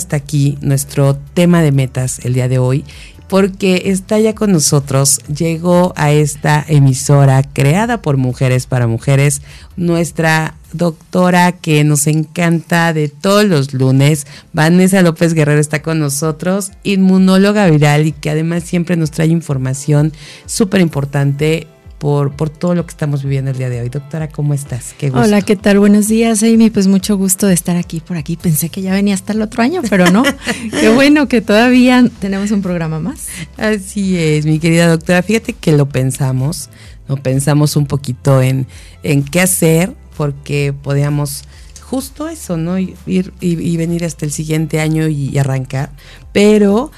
hasta aquí nuestro tema de metas el día de hoy porque está ya con nosotros, llegó a esta emisora creada por mujeres para mujeres, nuestra doctora que nos encanta de todos los lunes, Vanessa López Guerrero está con nosotros, inmunóloga viral y que además siempre nos trae información súper importante por, por todo lo que estamos viviendo el día de hoy. Doctora, ¿cómo estás? Qué gusto. Hola, ¿qué tal? Buenos días, Amy. Pues mucho gusto de estar aquí por aquí. Pensé que ya venía hasta el otro año, pero no. Qué bueno que todavía tenemos un programa más. Así es, mi querida doctora. Fíjate que lo pensamos, lo pensamos un poquito en, en qué hacer, porque podíamos justo eso, ¿no? Ir y, venir hasta el siguiente año y arrancar. Pero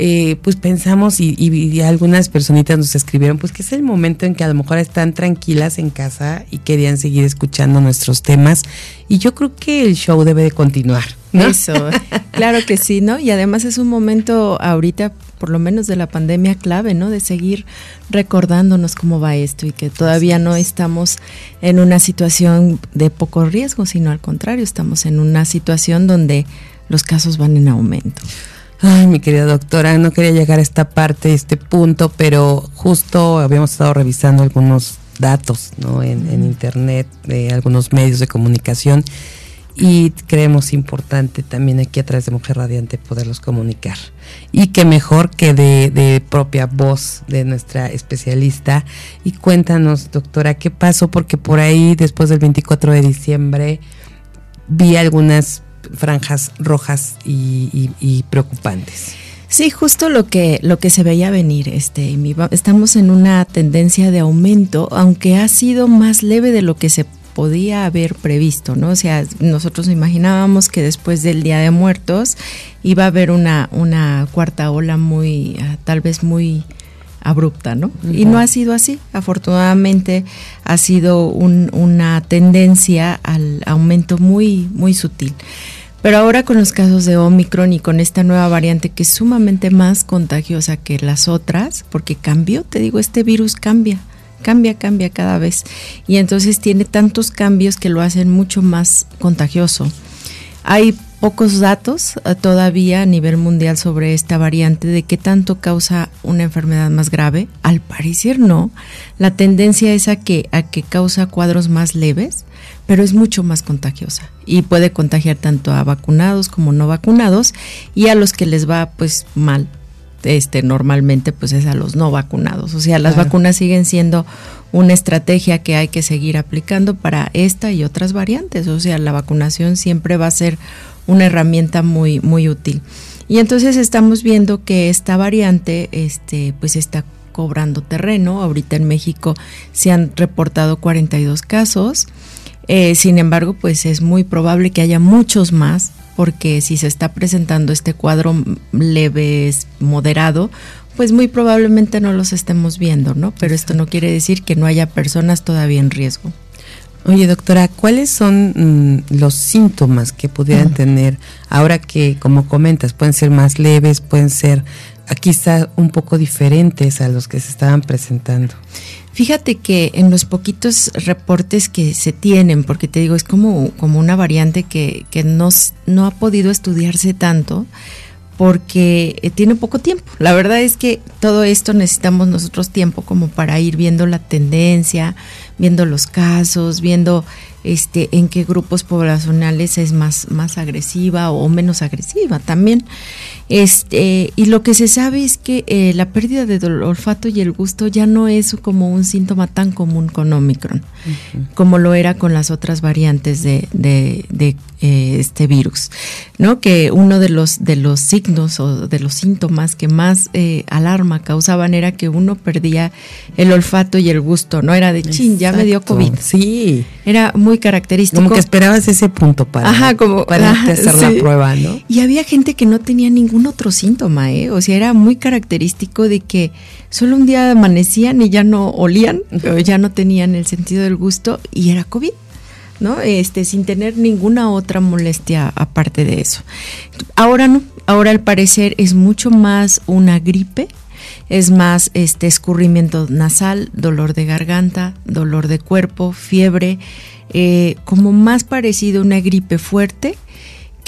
eh, pues pensamos y, algunas personitas nos escribieron, pues que es el momento en que a lo mejor están tranquilas en casa y querían seguir escuchando nuestros temas. Y yo creo que el show debe de continuar. Eso, claro que sí, ¿no? Y además es un momento ahorita, por lo menos de la pandemia, clave, ¿no? De seguir recordándonos cómo va esto y que todavía no estamos en una situación de poco riesgo, sino al contrario, estamos en una situación donde los casos van en aumento. Ay, mi querida doctora, no quería llegar a esta parte, este punto, pero justo habíamos estado revisando algunos datos ¿no? en, internet, de algunos medios de comunicación, y creemos importante también aquí a través de Mujer Radiante poderlos comunicar. Y que mejor que de, de propia voz de nuestra especialista. Y cuéntanos, doctora, ¿qué pasó? Porque por ahí, después del 24 de diciembre, vi algunas franjas rojas y, preocupantes. Sí, justo lo que lo que se veía venir, este, estamos en una tendencia de aumento, aunque ha sido más leve de lo que se podía haber previsto, ¿no? O sea, nosotros imaginábamos que después del Día de Muertos iba a haber una una cuarta ola muy ah, tal vez muy abrupta, ¿no? Y no ha sido así. Afortunadamente ha sido una tendencia al aumento muy muy sutil. Pero ahora con los casos de Omicron y con esta nueva variante que es sumamente más contagiosa que las otras, porque cambió, te digo, este virus cambia, cambia, cambia cada vez. Y entonces tiene tantos cambios que lo hacen mucho más contagioso. Hay pocos datos eh, todavía a nivel mundial sobre esta variante de qué tanto causa una enfermedad más grave. Al parecer no. La tendencia es a que, a que causa cuadros más leves, pero es mucho más contagiosa y puede contagiar tanto a vacunados como no vacunados y a los que les va pues mal este normalmente pues es a los no vacunados. O sea las vacunas siguen siendo una estrategia que hay que seguir aplicando para esta y otras variantes. O sea la vacunación siempre va a ser una herramienta muy muy útil. Y entonces estamos viendo que esta variante este pues está cobrando terreno. Ahorita en México se han reportado 42 casos eh, sin embargo, pues es muy probable que haya muchos más, porque si se está presentando este cuadro leve, moderado, pues muy probablemente no los estemos viendo, ¿no? Pero esto no quiere decir que no haya personas todavía en riesgo. Oye, doctora, ¿cuáles son mm, los síntomas que pudieran tener ahora que, como comentas, pueden ser más leves, pueden ser quizá un poco diferentes a los que se estaban presentando? Fíjate que en los poquitos reportes que se tienen, porque te digo, es como, como una variante que, que no, no ha podido estudiarse tanto, porque eh, tiene poco tiempo. La verdad es que todo esto necesitamos nosotros tiempo como para ir viendo la tendencia, viendo los casos, viendo este, en qué grupos poblacionales es más, más agresiva o menos agresiva también. Este, y lo que se sabe es que eh, la pérdida del olfato y el gusto ya no es como un síntoma tan común con Omicron, como lo era con las otras variantes de, de, eh, este virus, ¿no? Que uno de los, de los signos o de los síntomas que más eh, alarma causaban era que uno perdía el olfato y el gusto, ¿no? Era de chin, ya me dio COVID. Sí. Era muy característico. Como que esperabas ese punto para, Ajá, como, para hacer la prueba, ¿no? Y había gente que no tenía ningún otro síntoma, ¿eh? O sea, era muy característico de que solo un día amanecían y ya no olían, ya no tenían el sentido del gusto y era COVID. ¿no? Este, sin tener ninguna otra molestia aparte de eso. Ahora no, ahora al parecer es mucho más una gripe, es más este escurrimiento nasal, dolor de garganta, dolor de cuerpo, fiebre, eh, como más parecido a una gripe fuerte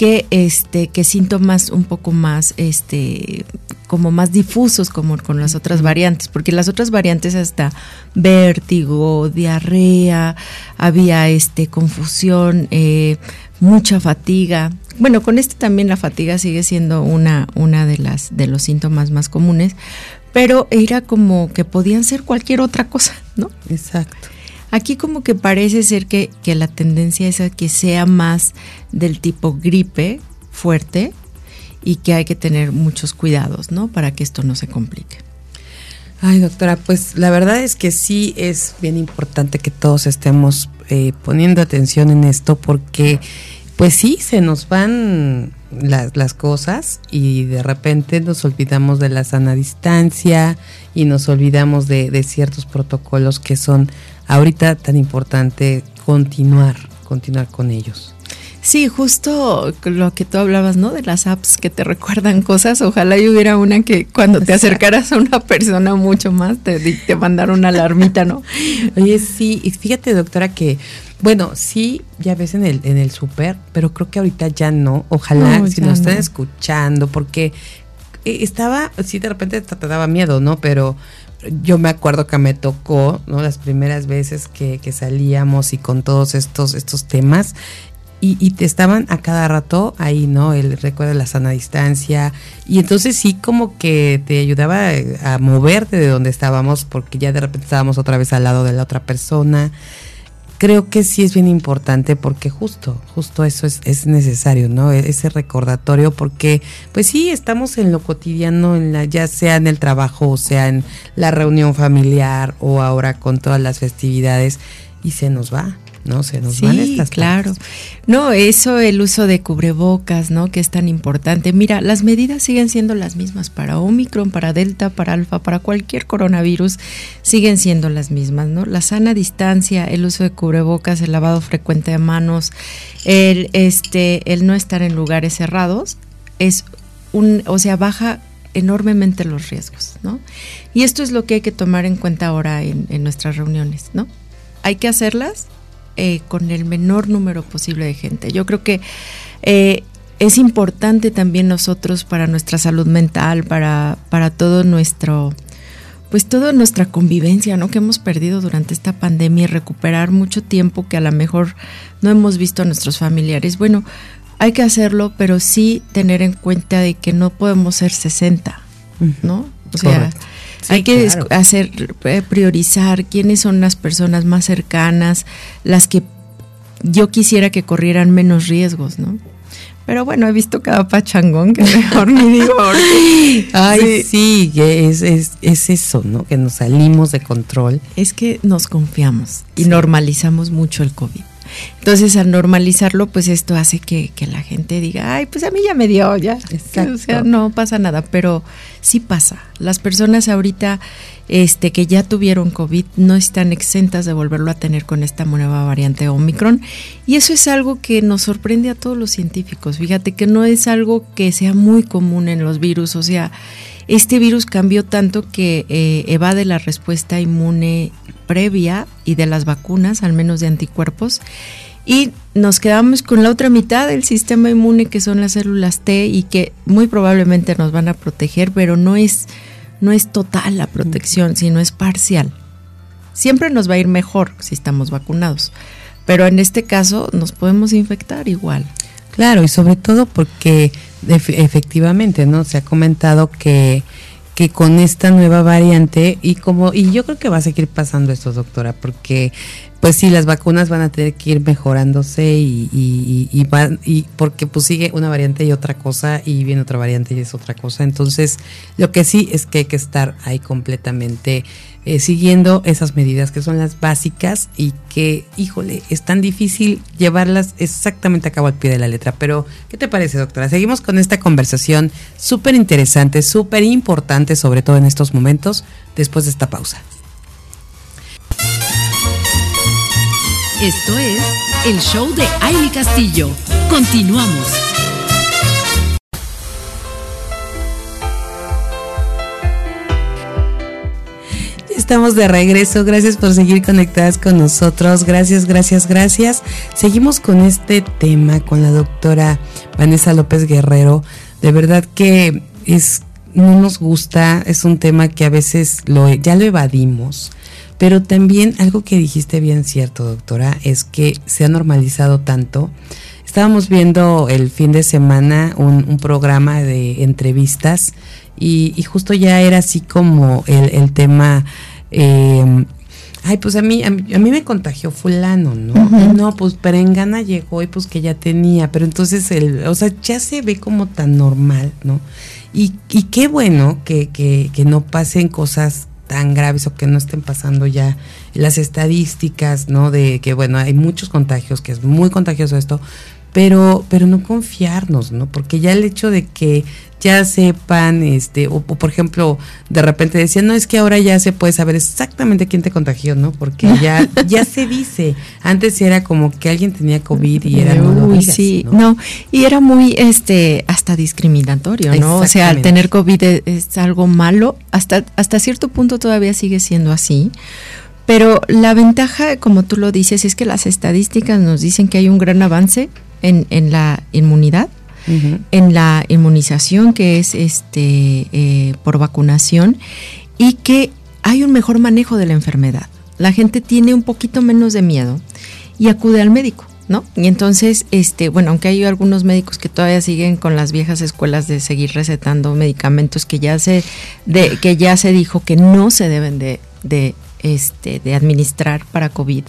que este que síntomas un poco más este como más difusos como con las otras variantes, porque las otras variantes hasta vértigo, diarrea, había este confusión, eh, mucha fatiga. Bueno, con este también la fatiga sigue siendo una, una de las de los síntomas más comunes, pero era como que podían ser cualquier otra cosa, ¿no? Exacto. Aquí como que parece ser que, que la tendencia es a que sea más del tipo gripe fuerte, y que hay que tener muchos cuidados, ¿no? Para que esto no se complique. Ay, doctora, pues la verdad es que sí es bien importante que todos estemos eh, poniendo atención en esto porque, pues sí, se nos van las, las cosas y de repente nos olvidamos de la sana distancia y nos olvidamos de, de ciertos protocolos que son ahorita tan importante continuar, continuar con ellos. Sí, justo lo que tú hablabas, ¿no? De las apps que te recuerdan cosas. Ojalá y hubiera una que cuando te acercaras a una persona mucho más te, te mandara una alarmita, ¿no? Oye, sí, y fíjate, doctora, que, bueno, sí, ya ves en el, en el súper, pero creo que ahorita ya no. Ojalá, si nos están escuchando, porque eh, estaba, sí, de repente te daba miedo, ¿no? Pero yo me acuerdo que me tocó, ¿no? Las primeras veces que, que, salíamos y con todos estos, estos temas, y, te estaban a cada rato ahí, ¿no? El recuerdo de la sana distancia. Y entonces sí como que te ayudaba a moverte de donde estábamos porque ya de repente estábamos otra vez al lado de la otra persona. Creo que sí es bien importante porque justo, justo eso es, es necesario, ¿no? E-, ese recordatorio porque pues sí, estamos en lo cotidiano, en la, ya sea en el trabajo o sea en la reunión familiar o ahora con todas las festividades y se nos va. ¿No? Se nos van estas claro. No, eso, el uso de cubrebocas, ¿no? Que es tan importante. Mira, las medidas siguen siendo las mismas para Omicron, para Delta, para Alfa, para cualquier coronavirus, siguen siendo las mismas, ¿no? La sana distancia, el uso de cubrebocas, el lavado frecuente de manos, el, este, el no estar en lugares cerrados, es un, o sea, baja enormemente los riesgos, ¿no? Y esto es lo que hay que tomar en cuenta ahora en, en nuestras reuniones, ¿no? Hay que hacerlas eh, con el menor número posible de gente. Yo creo que eh, es importante también nosotros para nuestra salud mental, para, para todo nuestro, pues toda nuestra convivencia, ¿no? Que hemos perdido durante esta pandemia y recuperar mucho tiempo que a lo mejor no hemos visto a nuestros familiares. Bueno, hay que hacerlo, pero sí tener en cuenta de que no podemos ser 60, ¿no? O sea, hay que hacer, eh, priorizar quiénes son las personas más cercanas, las que yo quisiera que corrieran menos riesgos, ¿no? Pero bueno, he visto cada pachangón que mejor ni digo. Ay, sí, es, es, es, eso, ¿no? Que nos salimos de control. Es que nos confiamos y normalizamos mucho el COVID. Entonces, al normalizarlo, pues esto hace que, la gente diga, ay, pues a mí ya me dio, ya. O sea, no pasa nada, pero sí pasa. Las personas ahorita este, que ya tuvieron COVID no están exentas de volverlo a tener con esta nueva variante Omicron. Y eso es algo que nos sorprende a todos los científicos. Fíjate que no es algo que sea muy común en los virus. O sea, este virus cambió tanto que eh, evade la respuesta inmune previa y de las vacunas, al menos de anticuerpos, y nos quedamos con la otra mitad del sistema inmune que son las células T y que muy probablemente nos van a proteger, pero no es, no es total la protección, sino es parcial. Siempre nos va a ir mejor si estamos vacunados, pero en este caso nos podemos infectar igual. Claro, y sobre todo porque efectivamente, ¿no? Se ha comentado que que con esta nueva variante y como y yo creo que va a seguir pasando esto doctora porque pues sí las vacunas van a tener que ir mejorándose y, y, y, van, y porque pues sigue una variante y otra cosa y viene otra variante y es otra cosa entonces lo que sí es que hay que estar ahí completamente eh, siguiendo esas medidas que son las básicas y que, híjole, es tan difícil llevarlas exactamente a cabo al pie de la letra. Pero, ¿qué te parece, doctora? Seguimos con esta conversación súper interesante, súper importante, sobre todo en estos momentos, después de esta pausa. Esto es el show de Aile Castillo. Continuamos. Estamos de regreso. Gracias por seguir conectadas con nosotros. Gracias, gracias, gracias. Seguimos con este tema con la doctora Vanessa López Guerrero. De verdad que es no nos gusta, es un tema que a veces lo ya lo evadimos. Pero también algo que dijiste bien cierto, doctora, es que se ha normalizado tanto. Estábamos viendo el fin de semana un, programa de entrevistas y, justo ya era así como el, tema, eh, ay, pues a mí, a mí, me contagió fulano, ¿no? No, pues Perengana llegó y pues que ya tenía, pero entonces, el, o sea, ya se ve como tan normal, ¿no? Y, y qué bueno que, que, que no pasen cosas tan graves o que no estén pasando ya las estadísticas, ¿no? De que, bueno, hay muchos contagios, que es muy contagioso esto, pero, pero no confiarnos, ¿no? Porque ya el hecho de que ya sepan, este, o, por ejemplo, de repente decían, no, es que ahora ya se puede saber exactamente quién te contagió, ¿no? Porque ya, ya se dice. Antes era como que alguien tenía COVID y era Uy, sí, ¿no? y era muy, este, hasta discriminatorio, ¿no? O sea, tener COVID es, algo malo, hasta, hasta cierto punto todavía sigue siendo así. Pero la ventaja, como tú lo dices, es que las estadísticas nos dicen que hay un gran avance en, en la inmunidad en la inmunización que es este eh, por vacunación y que hay un mejor manejo de la enfermedad. La gente tiene un poquito menos de miedo y acude al médico. ¿No? Y entonces, este, bueno, aunque hay algunos médicos que todavía siguen con las viejas escuelas de seguir recetando medicamentos que ya se, de, que ya se dijo que no se deben de, de este, de administrar para COVID,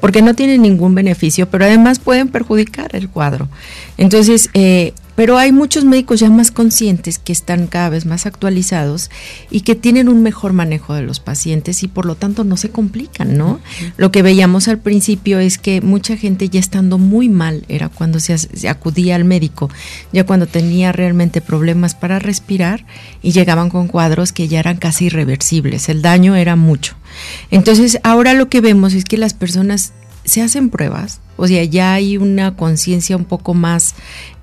porque no tienen ningún beneficio, pero además pueden perjudicar el cuadro. Entonces, eh, pero hay muchos médicos ya más conscientes que están cada vez más actualizados y que tienen un mejor manejo de los pacientes y por lo tanto no se complican, ¿no? Lo que veíamos al principio es que mucha gente ya estando muy mal era cuando se, acudía al médico, ya cuando tenía realmente problemas para respirar y llegaban con cuadros que ya eran casi irreversibles, el daño era mucho. Entonces ahora lo que vemos es que las personas se hacen pruebas, o sea, ya hay una conciencia un poco más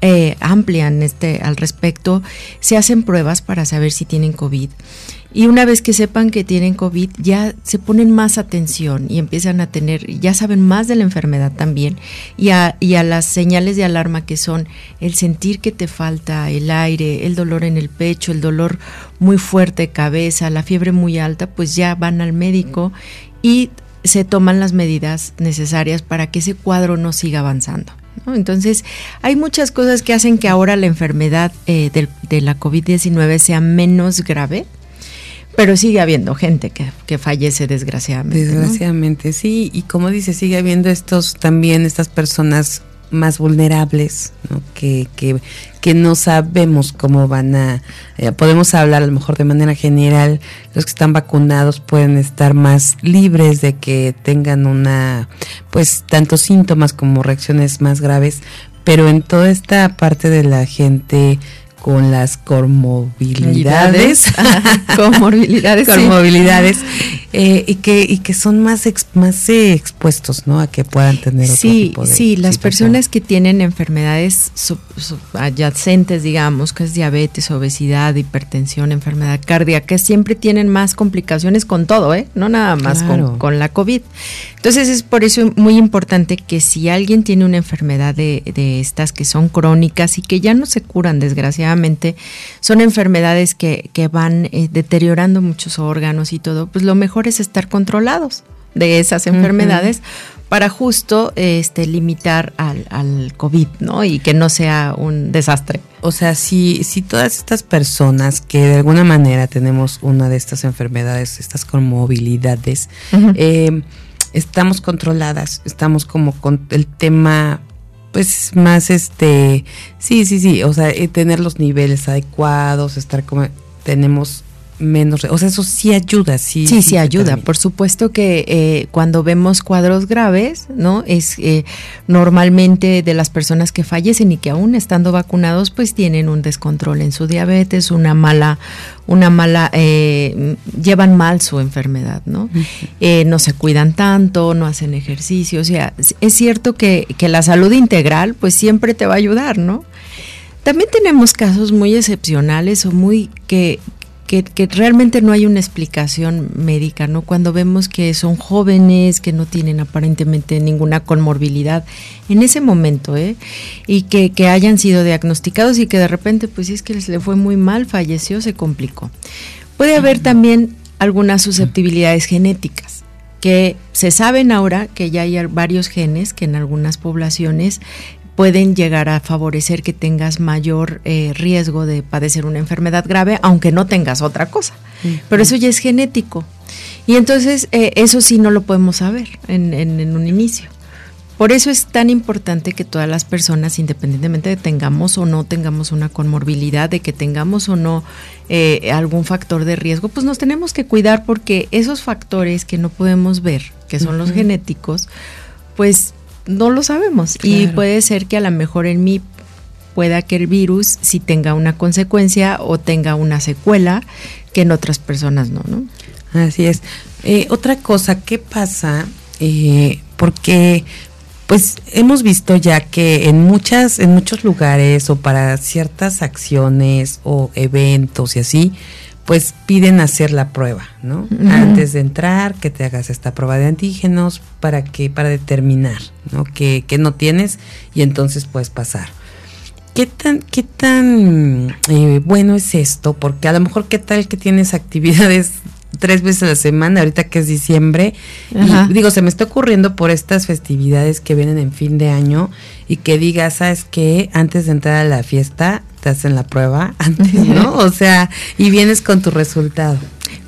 eh, amplia en este, al respecto, se hacen pruebas para saber si tienen COVID. Y una vez que sepan que tienen COVID, ya se ponen más atención y empiezan a tener, ya saben más de la enfermedad también y a, y a las señales de alarma que son el sentir que te falta el aire, el dolor en el pecho, el dolor muy fuerte de cabeza, la fiebre muy alta, pues ya van al médico y se toman las medidas necesarias para que ese cuadro no siga avanzando. Entonces, hay muchas cosas que hacen que ahora la enfermedad eh, de la COVID-19 sea menos grave, pero sigue habiendo gente que, fallece desgraciadamente. Desgraciadamente, sí, y como dice, sigue habiendo estos también, estas personas más vulnerables, Que, que, que, no sabemos cómo van a, eh, podemos hablar a lo mejor de manera general, los que están vacunados pueden estar más libres de que tengan una, pues tanto síntomas como reacciones más graves, pero en toda esta parte de la gente con las comorbilidades, comorbilidades, comorbilidades eh, y que y que son más más eh, expuestos, ¿no? A que puedan tener otro sí, tipo de sí, las personas que tienen enfermedades adyacentes, digamos, que es diabetes, obesidad, hipertensión, enfermedad cardíaca, siempre tienen más complicaciones con todo, ¿eh? No nada más con, con la COVID. Entonces es por eso muy importante que si alguien tiene una enfermedad de, de estas que son crónicas y que ya no se curan, desgraciadamente son enfermedades que, que van eh, deteriorando muchos órganos y todo, pues lo mejor es estar controlados de esas enfermedades para justo este limitar al, al, COVID, ¿no? Y que no sea un desastre. O sea, si, si todas estas personas que de alguna manera tenemos una de estas enfermedades, estas comorbilidades, eh, estamos controladas, estamos como con el tema pues más este, sí, sí, sí, o sea, eh, tener los niveles adecuados, estar como, tenemos menos, o sea, eso sí ayuda, sí. Sí, sí, ayuda. Por supuesto que eh, cuando vemos cuadros graves, ¿no? Es eh, normalmente de las personas que fallecen y que aún estando vacunados, pues tienen un descontrol en su diabetes, una mala, una mala, eh, llevan mal su enfermedad, ¿no? no se cuidan tanto, no hacen ejercicio, o sea, es cierto que, que la salud integral, pues siempre te va a ayudar, ¿no? También tenemos casos muy excepcionales o muy que, que, que, realmente no hay una explicación médica, ¿no? Cuando vemos que son jóvenes, que no tienen aparentemente ninguna conmorbilidad en ese momento, ¿eh? Y que, que hayan sido diagnosticados y que de repente, pues es que les le fue muy mal, falleció, se complicó. Puede haber también algunas susceptibilidades genéticas que se saben ahora que ya hay varios genes que en algunas poblaciones pueden llegar a favorecer que tengas mayor eh, riesgo de padecer una enfermedad grave, aunque no tengas otra cosa. Pero eso ya es genético. Y entonces eh, eso sí no lo podemos saber en, en, un inicio. Por eso es tan importante que todas las personas, independientemente de tengamos o no tengamos una conmorbilidad, de que tengamos o no eh, algún factor de riesgo, pues nos tenemos que cuidar porque esos factores que no podemos ver, que son los genéticos, pues no lo sabemos. Y puede ser que a lo mejor en mí pueda que el virus sí tenga una consecuencia o tenga una secuela que en otras personas no, ¿no? Así es. Eh, otra cosa, ¿qué pasa? Eh, porque pues hemos visto ya que en muchas en muchos lugares o para ciertas acciones o eventos y así pues piden hacer la prueba, ¿no? Antes de entrar, que te hagas esta prueba de antígenos para que para determinar, ¿no? Que, que no tienes y entonces puedes pasar. ¿Qué tan, qué tan eh, bueno es esto? Porque a lo mejor qué tal que tienes actividades tres veces a la semana, ahorita que es diciembre. Y digo, se me está ocurriendo por estas festividades que vienen en fin de año y que digas, ¿sabes qué? Antes de entrar a la fiesta, te hacen la prueba antes, ¿no? O sea, y vienes con tu resultado.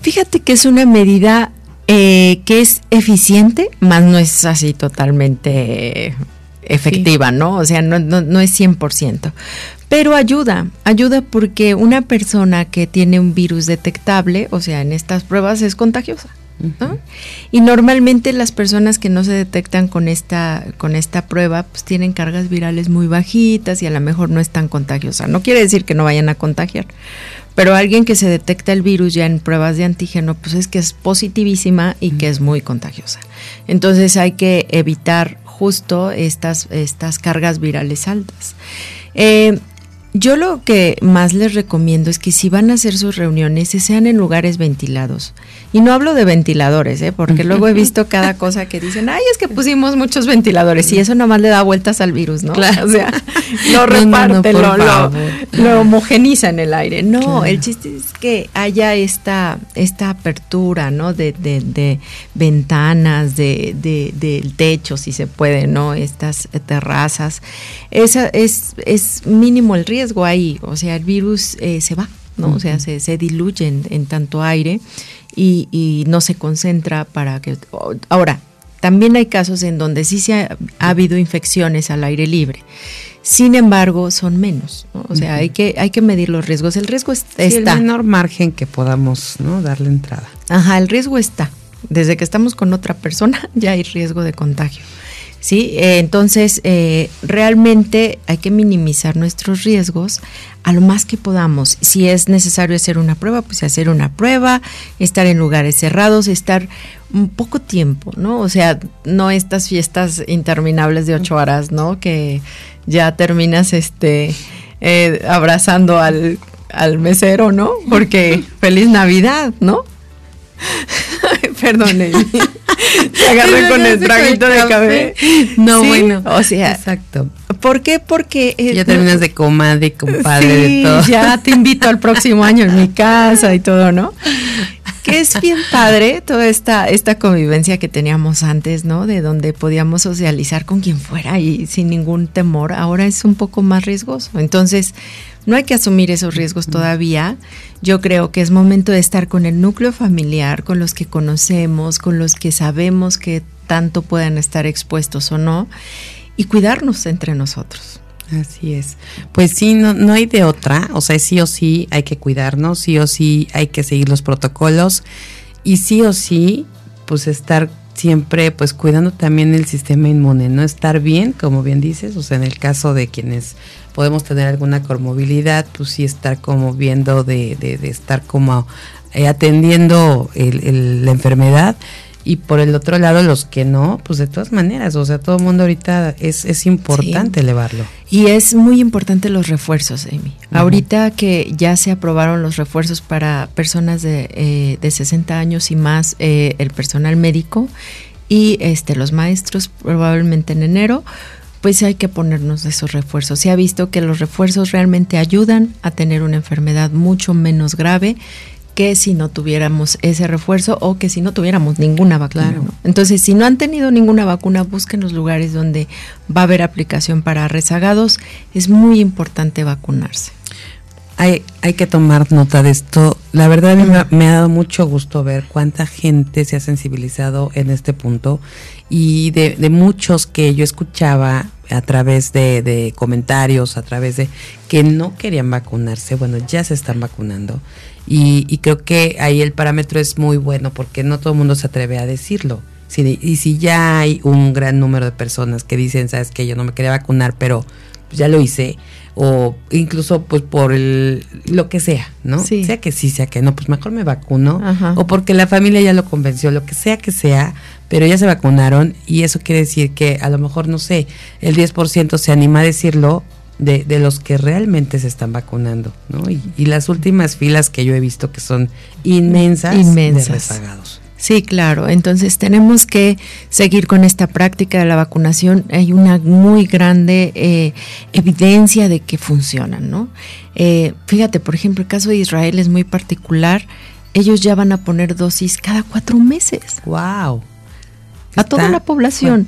Fíjate que es una medida eh, que es eficiente, más no es así totalmente efectiva, ¿no? O sea, no, no, no es 100%. Pero ayuda, ayuda porque una persona que tiene un virus detectable, o sea, en estas pruebas es contagiosa. Y normalmente las personas que no se detectan con esta, con esta prueba, pues tienen cargas virales muy bajitas y a lo mejor no es tan contagiosa. No quiere decir que no vayan a contagiar, pero alguien que se detecta el virus ya en pruebas de antígeno, pues es que es positivísima y que es muy contagiosa. Entonces hay que evitar justo estas, estas cargas virales altas. Eh, yo lo que más les recomiendo es que si van a hacer sus reuniones, se sean en lugares ventilados. Y no hablo de ventiladores, ¿eh? porque luego he visto cada cosa que dicen, ay, es que pusimos muchos ventiladores y eso nomás le da vueltas al virus, ¿no? Claro. O sea, lo reparte, lo, homogeniza en el aire. No, el chiste es que haya esta, esta apertura, ¿no? De, de, de ventanas, de, de, del techo, si se puede, ¿no? Estas terrazas. Esa es, es mínimo el riesgo ahí, o sea, el virus eh, se va, ¿no? O sea, se, se diluye en, tanto aire y, no se concentra para que... Ahora, también hay casos en donde sí se ha, habido infecciones al aire libre. Sin embargo, son menos, o sea, hay que hay que medir los riesgos. El riesgo está. el menor margen que podamos, ¿no? Darle entrada. Ajá, el riesgo está. Desde que estamos con otra persona ya hay riesgo de contagio. ¿Sí? Eh, entonces, eh, realmente hay que minimizar nuestros riesgos a lo más que podamos. Si es necesario hacer una prueba, pues hacer una prueba, estar en lugares cerrados, estar un poco tiempo, ¿no? O sea, no estas fiestas interminables de ocho horas, ¿no? Que ya terminas este eh, abrazando al, al mesero, ¿no? Porque feliz Navidad, ¿no? Perdón, Se agarré con el traguito de café. No, bueno. O sea, exacto. ¿Por qué? Porque. Eh, ya terminas de comadre, compadre, de todo. Ya te invito al próximo año en mi casa y todo, ¿no? Que es bien padre toda esta, esta convivencia que teníamos antes, ¿no? De donde podíamos socializar con quien fuera y sin ningún temor. Ahora es un poco más riesgoso. Entonces, no hay que asumir esos riesgos todavía. Yo creo que es momento de estar con el núcleo familiar, con los que conocemos, con los que sabemos que tanto puedan estar expuestos o no, y cuidarnos entre nosotros. Así es. Pues sí, no, no hay de otra. O sea, sí o sí hay que cuidarnos, sí o sí hay que seguir los protocolos y sí o sí, pues estar siempre pues cuidando también el sistema inmune, no estar bien, como bien dices, o sea, en el caso de quienes podemos tener alguna comorbilidad, pues sí estar como viendo de, de, estar como eh, atendiendo la enfermedad y por el otro lado los que no, pues de todas maneras, o sea, todo el mundo ahorita es, es importante elevarlo. Y es muy importante los refuerzos, Amy. Ahorita que ya se aprobaron los refuerzos para personas de, eh, de 60 años y más, eh, el personal médico y este los maestros probablemente en enero, pues hay que ponernos esos refuerzos. Se ha visto que los refuerzos realmente ayudan a tener una enfermedad mucho menos grave que si no tuviéramos ese refuerzo o que si no tuviéramos ninguna vacuna. Entonces, si no han tenido ninguna vacuna, busquen los lugares donde va a haber aplicación para rezagados. Es muy importante vacunarse. Hay, hay que tomar nota de esto. La verdad me, ha dado mucho gusto ver cuánta gente se ha sensibilizado en este punto y de, de muchos que yo escuchaba a través de, comentarios, a través de que no querían vacunarse, bueno, ya se están vacunando y, creo que ahí el parámetro es muy bueno porque no todo el mundo se atreve a decirlo. y si ya hay un gran número de personas que dicen, sabes que yo no me quería vacunar, pero ya lo hice, o incluso pues por el, lo que sea, ¿no? Sea que sí, sea que no, pues mejor me vacuno, o porque la familia ya lo convenció, lo que sea que sea, pero ya se vacunaron y eso quiere decir que a lo mejor, no sé, el 10% se anima a decirlo de, de, los que realmente se están vacunando, ¿no? Y, las últimas filas que yo he visto que son inmensas, inmensas. de rezagados. Sí, claro. Entonces tenemos que seguir con esta práctica de la vacunación. Hay una muy grande eh, evidencia de que funcionan, ¿no? Eh, fíjate, por ejemplo, el caso de Israel es muy particular. Ellos ya van a poner dosis cada cuatro meses. ¡Wow! A toda la población.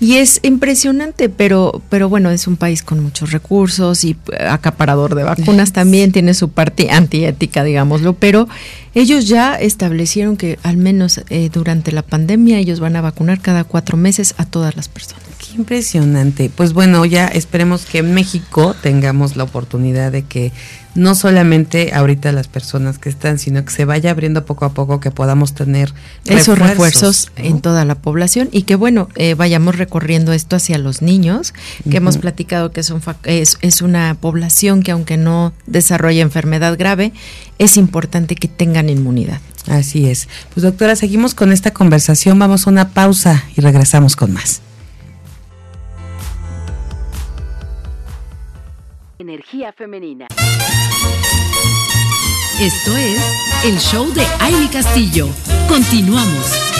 Y es impresionante, pero, pero bueno, es un país con muchos recursos y eh, acaparador de vacunas también, tiene su parte antiética, digámoslo, pero ellos ya establecieron que al menos eh, durante la pandemia ellos van a vacunar cada cuatro meses a todas las personas. Qué impresionante. Pues bueno, ya esperemos que en México tengamos la oportunidad de que no solamente ahorita las personas que están, sino que se vaya abriendo poco a poco, que podamos tener esos refuerzos, en toda la población y que bueno, eh, vayamos recorriendo esto hacia los niños, que hemos platicado que es, es una población que aunque no desarrolla enfermedad grave, es importante que tengan inmunidad. Así es. Pues doctora, seguimos con esta conversación, vamos a una pausa y regresamos con más. Energía femenina. Esto es el show de Aile Castillo. Continuamos.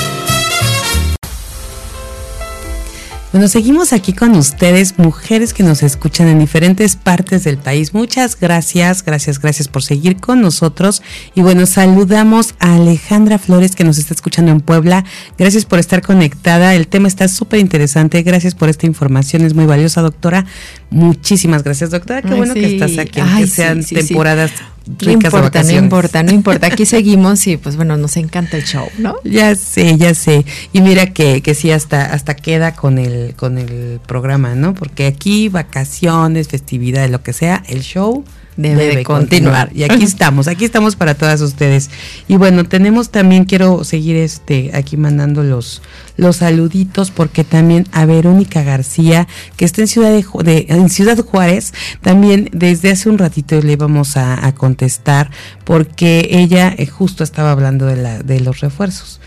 Bueno, seguimos aquí con ustedes, mujeres que nos escuchan en diferentes partes del país. Muchas gracias, gracias, gracias por seguir con nosotros. Y bueno, saludamos a Alejandra Flores que nos está escuchando en Puebla. Gracias por estar conectada. El tema está súper interesante. Gracias por esta información, es muy valiosa, doctora. Muchísimas gracias, doctora. Qué bueno que estás aquí, que sean temporadas no importa, no importa, no importa. Aquí seguimos y pues bueno, nos encanta el show, ¿no? Ya sé, ya sé. Y mira que, que sí, hasta, hasta queda con el, con el programa, ¿no? Porque aquí vacaciones, festividades, lo que sea, el show debe, continuar. Y aquí estamos, aquí estamos para todas ustedes. Y bueno, tenemos también, quiero seguir este aquí mandando los, los saluditos, porque también a Verónica García, que está en Ciudad, de, en Ciudad Juárez, también desde hace un ratito le íbamos a, a contestar, porque ella eh, justo estaba hablando de, la, de los refuerzos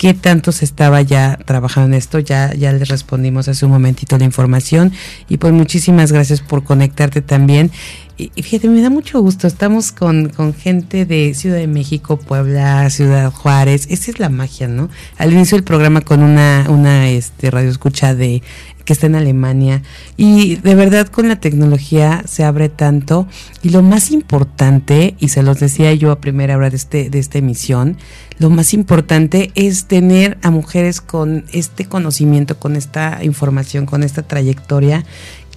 qué tanto se estaba ya trabajando en esto. Ya, ya le respondimos hace un momentito la información. Y pues muchísimas gracias por conectarte también. Fíjate, me da mucho gusto. Estamos con, con, gente de Ciudad de México, Puebla, Ciudad Juárez. Esa es la magia, ¿no? Al inicio del programa con una, una este, radio escucha de que está en Alemania. Y de verdad con la tecnología se abre tanto. Y lo más importante, y se los decía yo a primera hora de, este, de esta emisión, lo más importante es tener a mujeres con este conocimiento, con esta información, con esta trayectoria,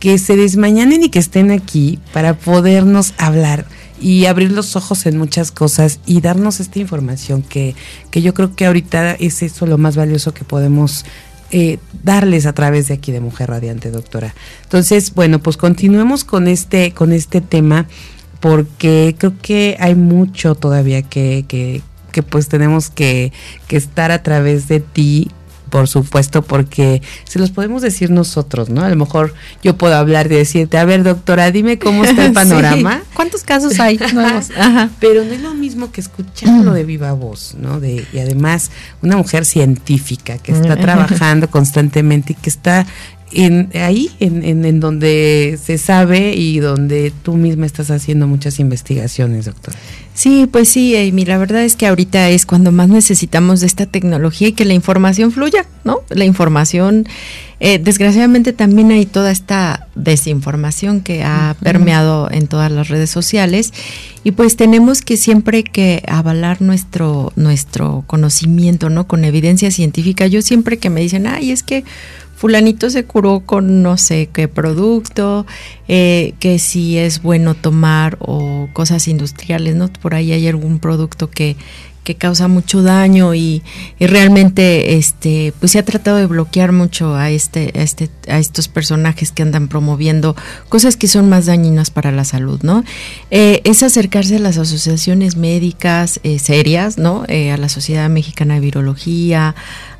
que se desmañanen y que estén aquí para podernos hablar y abrir los ojos en muchas cosas y darnos esta información que, que yo creo que ahorita es eso lo más valioso que podemos eh, darles a través de aquí de Mujer Radiante, doctora. Entonces, bueno, pues continuemos con este, con este tema, porque creo que hay mucho todavía que, que, que pues tenemos que, que estar a través de ti por supuesto, porque se los podemos decir nosotros, ¿no? A lo mejor yo puedo hablar y decirte, a ver, doctora, dime cómo está el panorama. ¿Cuántos casos hay nuevos? Pero no es lo mismo que escucharlo de viva voz, ¿no? De, y además, una mujer científica que está trabajando constantemente y que está en, ahí, en, en, donde se sabe y donde tú misma estás haciendo muchas investigaciones, doctor. Sí, pues sí, Amy, la verdad es que ahorita es cuando más necesitamos de esta tecnología y que la información fluya, ¿no? La información, eh, desgraciadamente también hay toda esta desinformación que ha permeado en todas las redes sociales y pues tenemos que siempre que avalar nuestro, nuestro conocimiento, ¿no? Con evidencia científica. Yo siempre que me dicen, ay, es que fulanito se curó con no sé qué producto, eh, que si es bueno tomar o cosas industriales, ¿no? Por ahí hay algún producto que, que causa mucho daño y, realmente este pues se ha tratado de bloquear mucho a este a este a estos personajes que andan promoviendo cosas que son más dañinas para la salud no eh, es acercarse a las asociaciones médicas eh, serias no a la sociedad mexicana de virología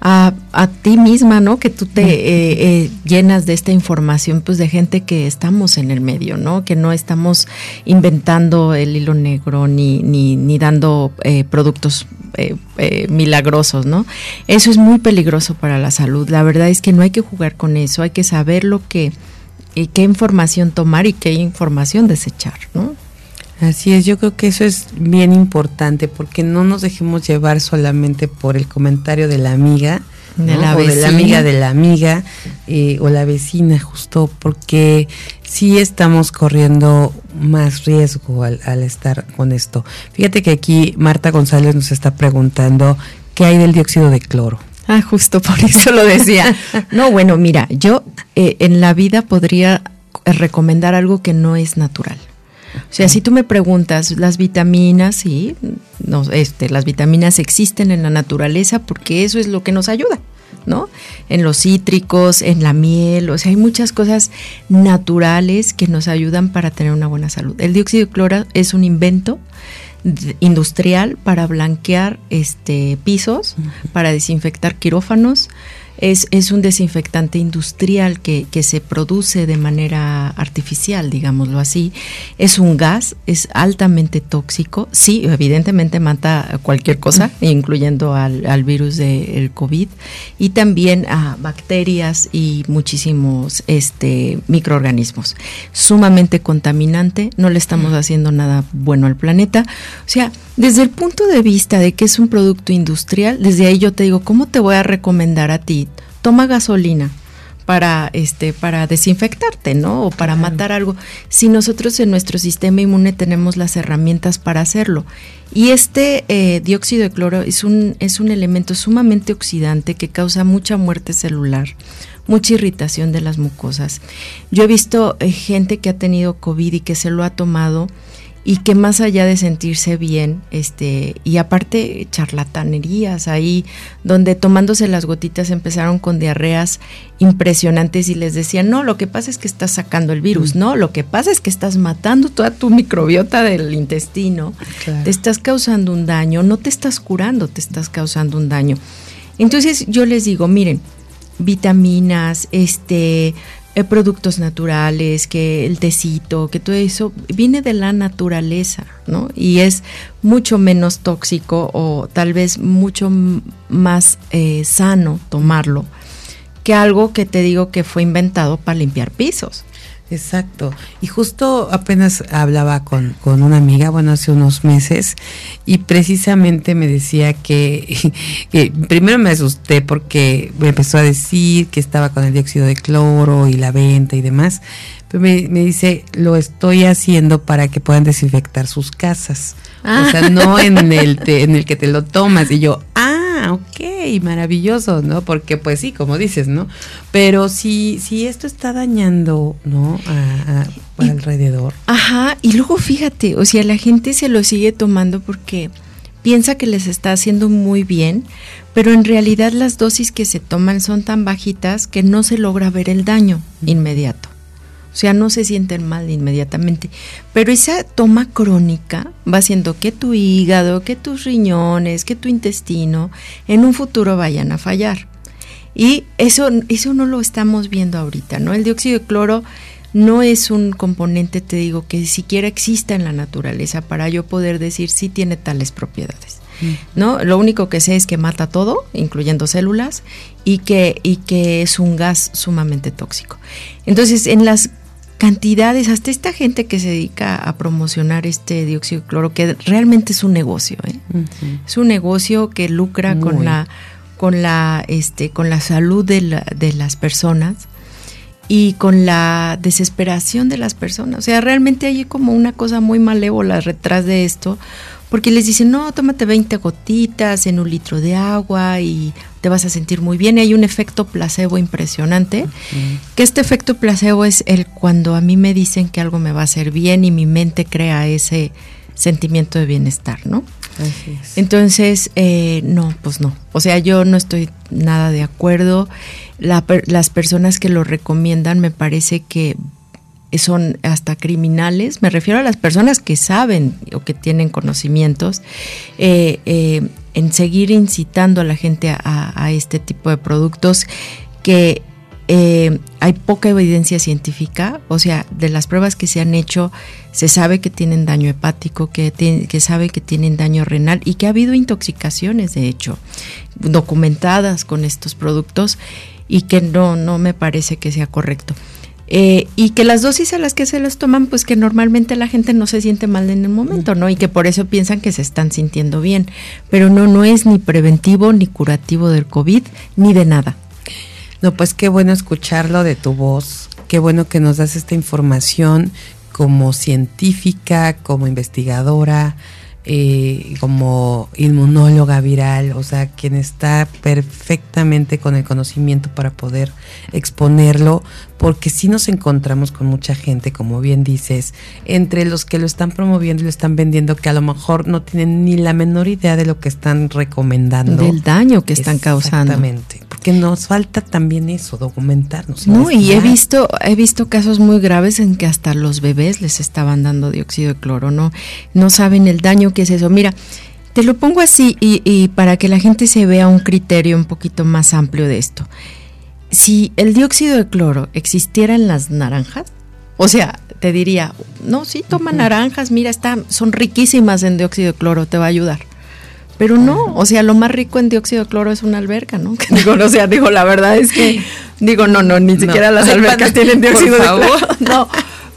a, a ti misma no que tú te llenas de esta información pues de gente que estamos en el medio no que no estamos inventando el hilo negro ni ni, ni dando productos eh, eh, milagrosos, ¿no? Eso es muy peligroso para la salud. La verdad es que no hay que jugar con eso, hay que saber lo que y qué información tomar y qué información desechar, ¿no? Así es, yo creo que eso es bien importante porque no nos dejemos llevar solamente por el comentario de la amiga, de, la, o de la amiga de la amiga eh, o la vecina, justo porque sí estamos corriendo más riesgo al, estar con esto. Fíjate que aquí Marta González nos está preguntando qué hay del dióxido de cloro. Ah, justo por eso lo decía. No, bueno, mira, yo eh, en la vida podría recomendar algo que no es natural. O sea, si tú me preguntas, las vitaminas, sí, no, este, las vitaminas existen en la naturaleza porque eso es lo que nos ayuda. ¿no? En los cítricos, en la miel, o sea, hay muchas cosas naturales que nos ayudan para tener una buena salud. El dióxido de cloro es un invento industrial para blanquear este pisos, para desinfectar quirófanos, es, un desinfectante industrial que, se produce de manera artificial, digámoslo así. Es un gas, es altamente tóxico. Sí, evidentemente mata cualquier cosa, incluyendo al, virus del COVID, y también a bacterias y muchísimos este, microorganismos. Sumamente contaminante, no le estamos haciendo nada bueno al planeta. O sea, desde el punto de vista de que es un producto industrial, desde ahí yo te digo, ¿cómo te voy a recomendar a ti? Toma gasolina para este para desinfectarte, ¿no? O para matar algo. Si nosotros en nuestro sistema inmune tenemos las herramientas para hacerlo. Y este eh, dióxido de cloro es un es un elemento sumamente oxidante que causa mucha muerte celular, mucha irritación de las mucosas. Yo he visto eh, gente que ha tenido COVID y que se lo ha tomado y que más allá de sentirse bien, este, y aparte charlatanerías ahí, donde tomándose las gotitas empezaron con diarreas impresionantes y les decían, no, lo que pasa es que estás sacando el virus, mm. no, lo que pasa es que estás matando toda tu microbiota del intestino, te estás causando un daño, no te estás curando, te estás causando un daño. Entonces yo les digo, miren, vitaminas, este, eh, productos naturales, que el tecito, que todo eso viene de la naturaleza, ¿no? Y es mucho menos tóxico o tal vez mucho más eh, sano tomarlo que algo que te digo que fue inventado para limpiar pisos. Exacto. Y justo apenas hablaba con, con, una amiga, bueno, hace unos meses, y precisamente me decía que, primero me asusté porque me empezó a decir que estaba con el dióxido de cloro y la venta y demás, pero me, me dice, lo estoy haciendo para que puedan desinfectar sus casas. O sea, no en el, en el que te lo tomas. Y yo, ah, ok, maravilloso, ¿no? Porque pues sí, como dices, ¿no? Pero si, si esto está dañando, ¿no? A, alrededor. Ajá, y luego fíjate, o sea, la gente se lo sigue tomando porque piensa que les está haciendo muy bien, pero en realidad las dosis que se toman son tan bajitas que no se logra ver el daño inmediato. O sea, no se sienten mal inmediatamente. Pero esa toma crónica va haciendo que tu hígado, que tus riñones, que tu intestino en un futuro vayan a fallar. Y eso, eso no lo estamos viendo ahorita, ¿no? El dióxido de cloro no es un componente, te digo, que siquiera exista en la naturaleza para yo poder decir si tiene tales propiedades. Mm. ¿No? Lo único que sé es que mata todo, incluyendo células, y que, y que es un gas sumamente tóxico. Entonces, en las cantidades, hasta esta gente que se dedica a promocionar este dióxido de cloro, que realmente es un negocio, ¿eh? es un negocio que lucra con la con la este con la salud de, de las personas y con la desesperación de las personas. O sea, realmente hay como una cosa muy malévola detrás de esto, porque les dicen, no, tómate 20 gotitas en un litro de agua y te vas a sentir muy bien. Y hay un efecto placebo impresionante, que este efecto placebo es el cuando a mí me dicen que algo me va a hacer bien y mi mente crea ese sentimiento de bienestar, ¿no? Entonces, eh, no, pues no. O sea, yo no estoy nada de acuerdo. las personas que lo recomiendan me parece que son hasta criminales. Me refiero a las personas que saben o que tienen conocimientos eh, eh, en seguir incitando a la gente a, este tipo de productos que eh, hay poca evidencia científica, o sea, de las pruebas que se han hecho, se sabe que tienen daño hepático, que, que sabe que tienen daño renal y que ha habido intoxicaciones, de hecho, documentadas con estos productos y que no, no me parece que sea correcto. Eh, y que las dosis a las que se los toman, pues que normalmente la gente no se siente mal en el momento, ¿no? Y que por eso piensan que se están sintiendo bien. Pero no, no es ni preventivo, ni curativo del COVID, ni de nada. No, pues qué bueno escucharlo de tu voz, qué bueno que nos das esta información como científica, como investigadora, eh, como inmunóloga viral, o sea, quien está perfectamente con el conocimiento para poder exponerlo, porque si nos encontramos con mucha gente, como bien dices, entre los que lo están promoviendo y lo están vendiendo, que a lo mejor no tienen ni la menor idea de lo que están recomendando. Del daño que están causando. Exactamente, porque nos falta también eso, documentarnos. No, y he visto, he visto casos muy graves en que hasta los bebés les estaban dando dióxido de cloro, ¿no? No saben el daño qué es eso. Mira, te lo pongo así y, para que la gente se vea un criterio un poquito más amplio de esto. Si el dióxido de cloro existiera en las naranjas, o sea, te diría, no, sí, toma naranjas, mira, están, son riquísimas en dióxido de cloro, te va a ayudar. Pero no, o sea, lo más rico en dióxido de cloro es una alberca, ¿no? digo, o sea, digo, la verdad es que, digo, no, no, ni siquiera las albercas tienen dióxido de cloro. No,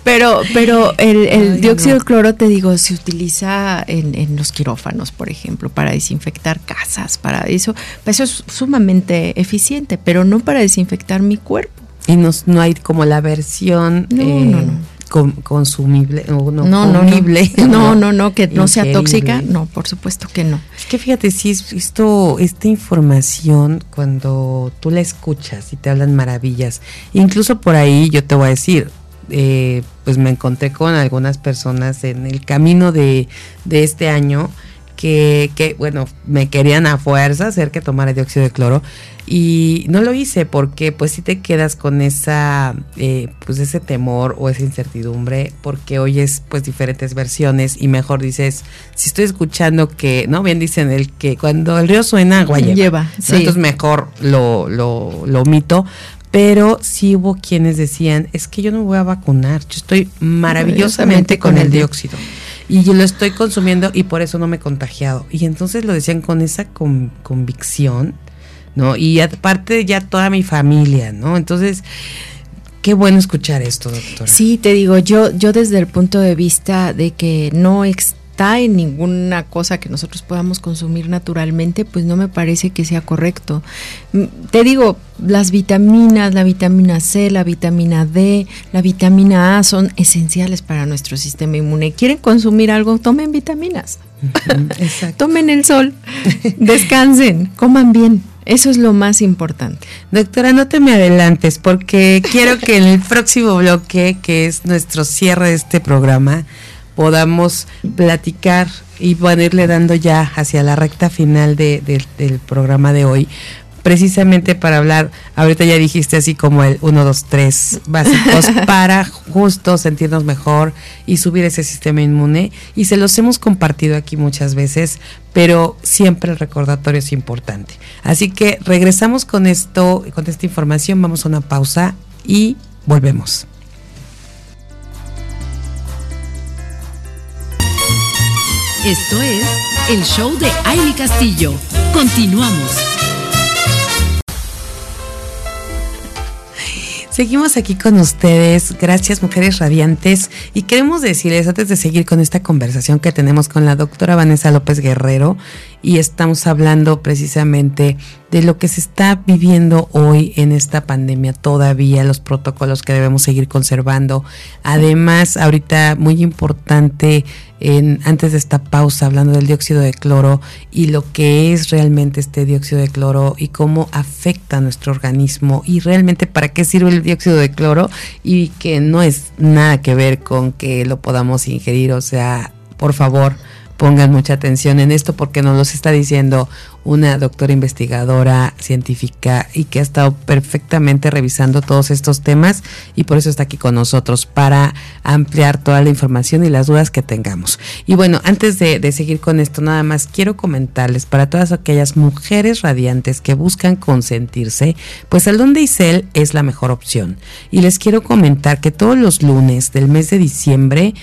pero, pero el, dióxido de cloro, te digo, se utiliza en, los quirófanos, por ejemplo, para desinfectar casas, para eso, eso es sumamente eficiente, pero no para desinfectar mi cuerpo. Y no, no hay como la versión eh, consumible no, no, no, no, no, no, que no sea tóxica, no, por supuesto que no. Es que fíjate, si esto, esta información, cuando tú la escuchas y te hablan maravillas, incluso por ahí yo te voy a decir, eh, pues me encontré con algunas personas en el camino de, este año que, que, bueno, me querían a fuerza hacer que tomara dióxido de cloro y no lo hice porque pues si te quedas con esa, eh, pues ese temor o esa incertidumbre porque oyes pues diferentes versiones y mejor dices, si estoy escuchando que, ¿no? Bien dicen el que cuando el río suena agua lleva. Entonces mejor lo, lo, lo omito pero sí hubo quienes decían, es que yo no voy a vacunar, yo estoy maravillosamente con, el dióxido y yo lo estoy consumiendo y por eso no me he contagiado. Y entonces lo decían con esa convicción, ¿no? Y aparte ya toda mi familia, ¿no? Entonces, qué bueno escuchar esto, doctora. Sí, te digo, yo, yo desde el punto de vista de que no está en ninguna cosa que nosotros podamos consumir naturalmente, pues no me parece que sea correcto. Mm, te digo, las vitaminas, la vitamina C, la vitamina D, la vitamina A son esenciales para nuestro sistema inmune. ¿Quieren consumir algo? Tomen vitaminas. Tomen el sol, descansen, coman bien. Eso es lo más importante. Doctora, no te me adelantes porque quiero que en el próximo bloque, que es nuestro cierre de este programa, podamos platicar y van a irle dando ya hacia la recta final del programa de hoy, precisamente para hablar, ahorita ya dijiste así como el 1, 2, 3 básicos para justo sentirnos mejor y subir ese sistema inmune. Y se los hemos compartido aquí muchas veces, pero siempre el recordatorio es importante. Así que regresamos con esto, con esta información, vamos a una pausa y volvemos. Esto es el show de Aile Castillo. Continuamos. Seguimos aquí con ustedes, gracias mujeres radiantes, y queremos decirles antes de seguir con esta conversación que tenemos con la doctora Vanessa López Guerrero, y estamos hablando precisamente de lo que se está viviendo hoy en esta pandemia todavía, los protocolos que debemos seguir conservando. Además, ahorita muy importante, en, antes de esta pausa, hablando del dióxido de cloro y lo que es realmente este dióxido de cloro y cómo afecta a nuestro organismo y realmente para qué sirve el dióxido de cloro y que no es nada que ver con que lo podamos ingerir, o sea, por favor, pongan mucha atención en esto porque nos lo está diciendo una doctora investigadora científica y que ha estado perfectamente revisando todos estos temas y por eso está aquí con nosotros para ampliar toda la información y las dudas que tengamos. Y bueno, antes de, seguir con esto, nada más quiero comentarles para todas aquellas mujeres radiantes que buscan consentirse, pues Salón de Isel es la mejor opción. Y les quiero comentar que todos los lunes del mes de diciembre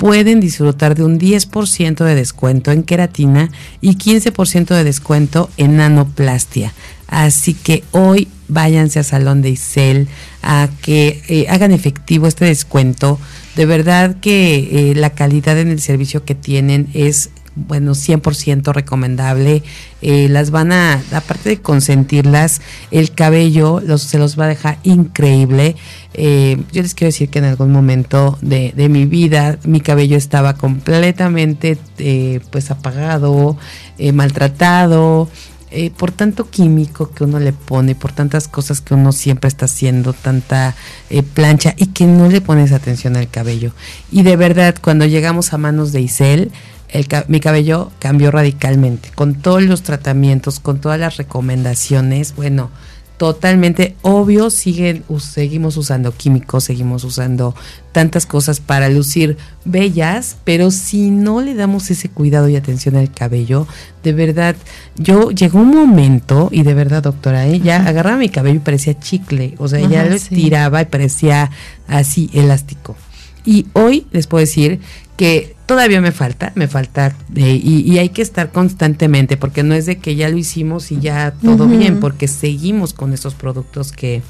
pueden disfrutar de un 10% de descuento en queratina y 15% de descuento en nanoplastia. Así que hoy váyanse a Salón de Isel a que eh, hagan efectivo este descuento. De verdad que eh, la calidad en el servicio que tienen es bueno, 100% recomendable. Eh, las van a, aparte de consentirlas, el cabello los, se los va a dejar increíble. Eh, yo les quiero decir que en algún momento de, de mi vida mi cabello estaba completamente eh, pues apagado, maltratado. por tanto químico que uno le pone, por tantas cosas que uno siempre está haciendo, tanta plancha y que no le pones atención al cabello. Y de verdad, cuando llegamos a manos de Isel, mi cabello cambió radicalmente, con todos los tratamientos, con todas las recomendaciones, bueno, totalmente obvio, siguen, seguimos usando químicos, seguimos usando tantas cosas para lucir bellas, pero si no le damos ese cuidado y atención al cabello, de verdad, yo llegó un momento, y de verdad, doctora, ¿eh? ya agarraba mi cabello y parecía chicle, o sea, ya lo estiraba y parecía así elástico. Y hoy les puedo decir que todavía me falta, me falta, eh, y, hay que estar constantemente, porque no es de que ya lo hicimos y ya todo bien, porque seguimos con esos productos que,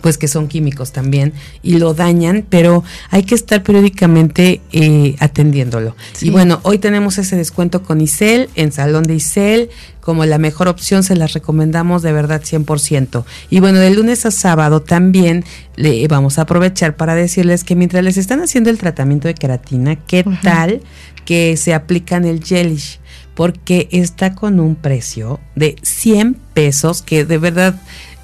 pues que son químicos también y lo dañan, pero hay que estar periódicamente eh, atendiéndolo. Y bueno, hoy tenemos ese descuento con Isel, en Salón de Isel, como la mejor opción, se las recomendamos de verdad 100%. Y bueno, de lunes a sábado también le vamos a aprovechar para decirles que mientras les están haciendo el tratamiento de queratina, ¿qué tal que se aplican el gelish? Porque está con un precio de 100 pesos, que de verdad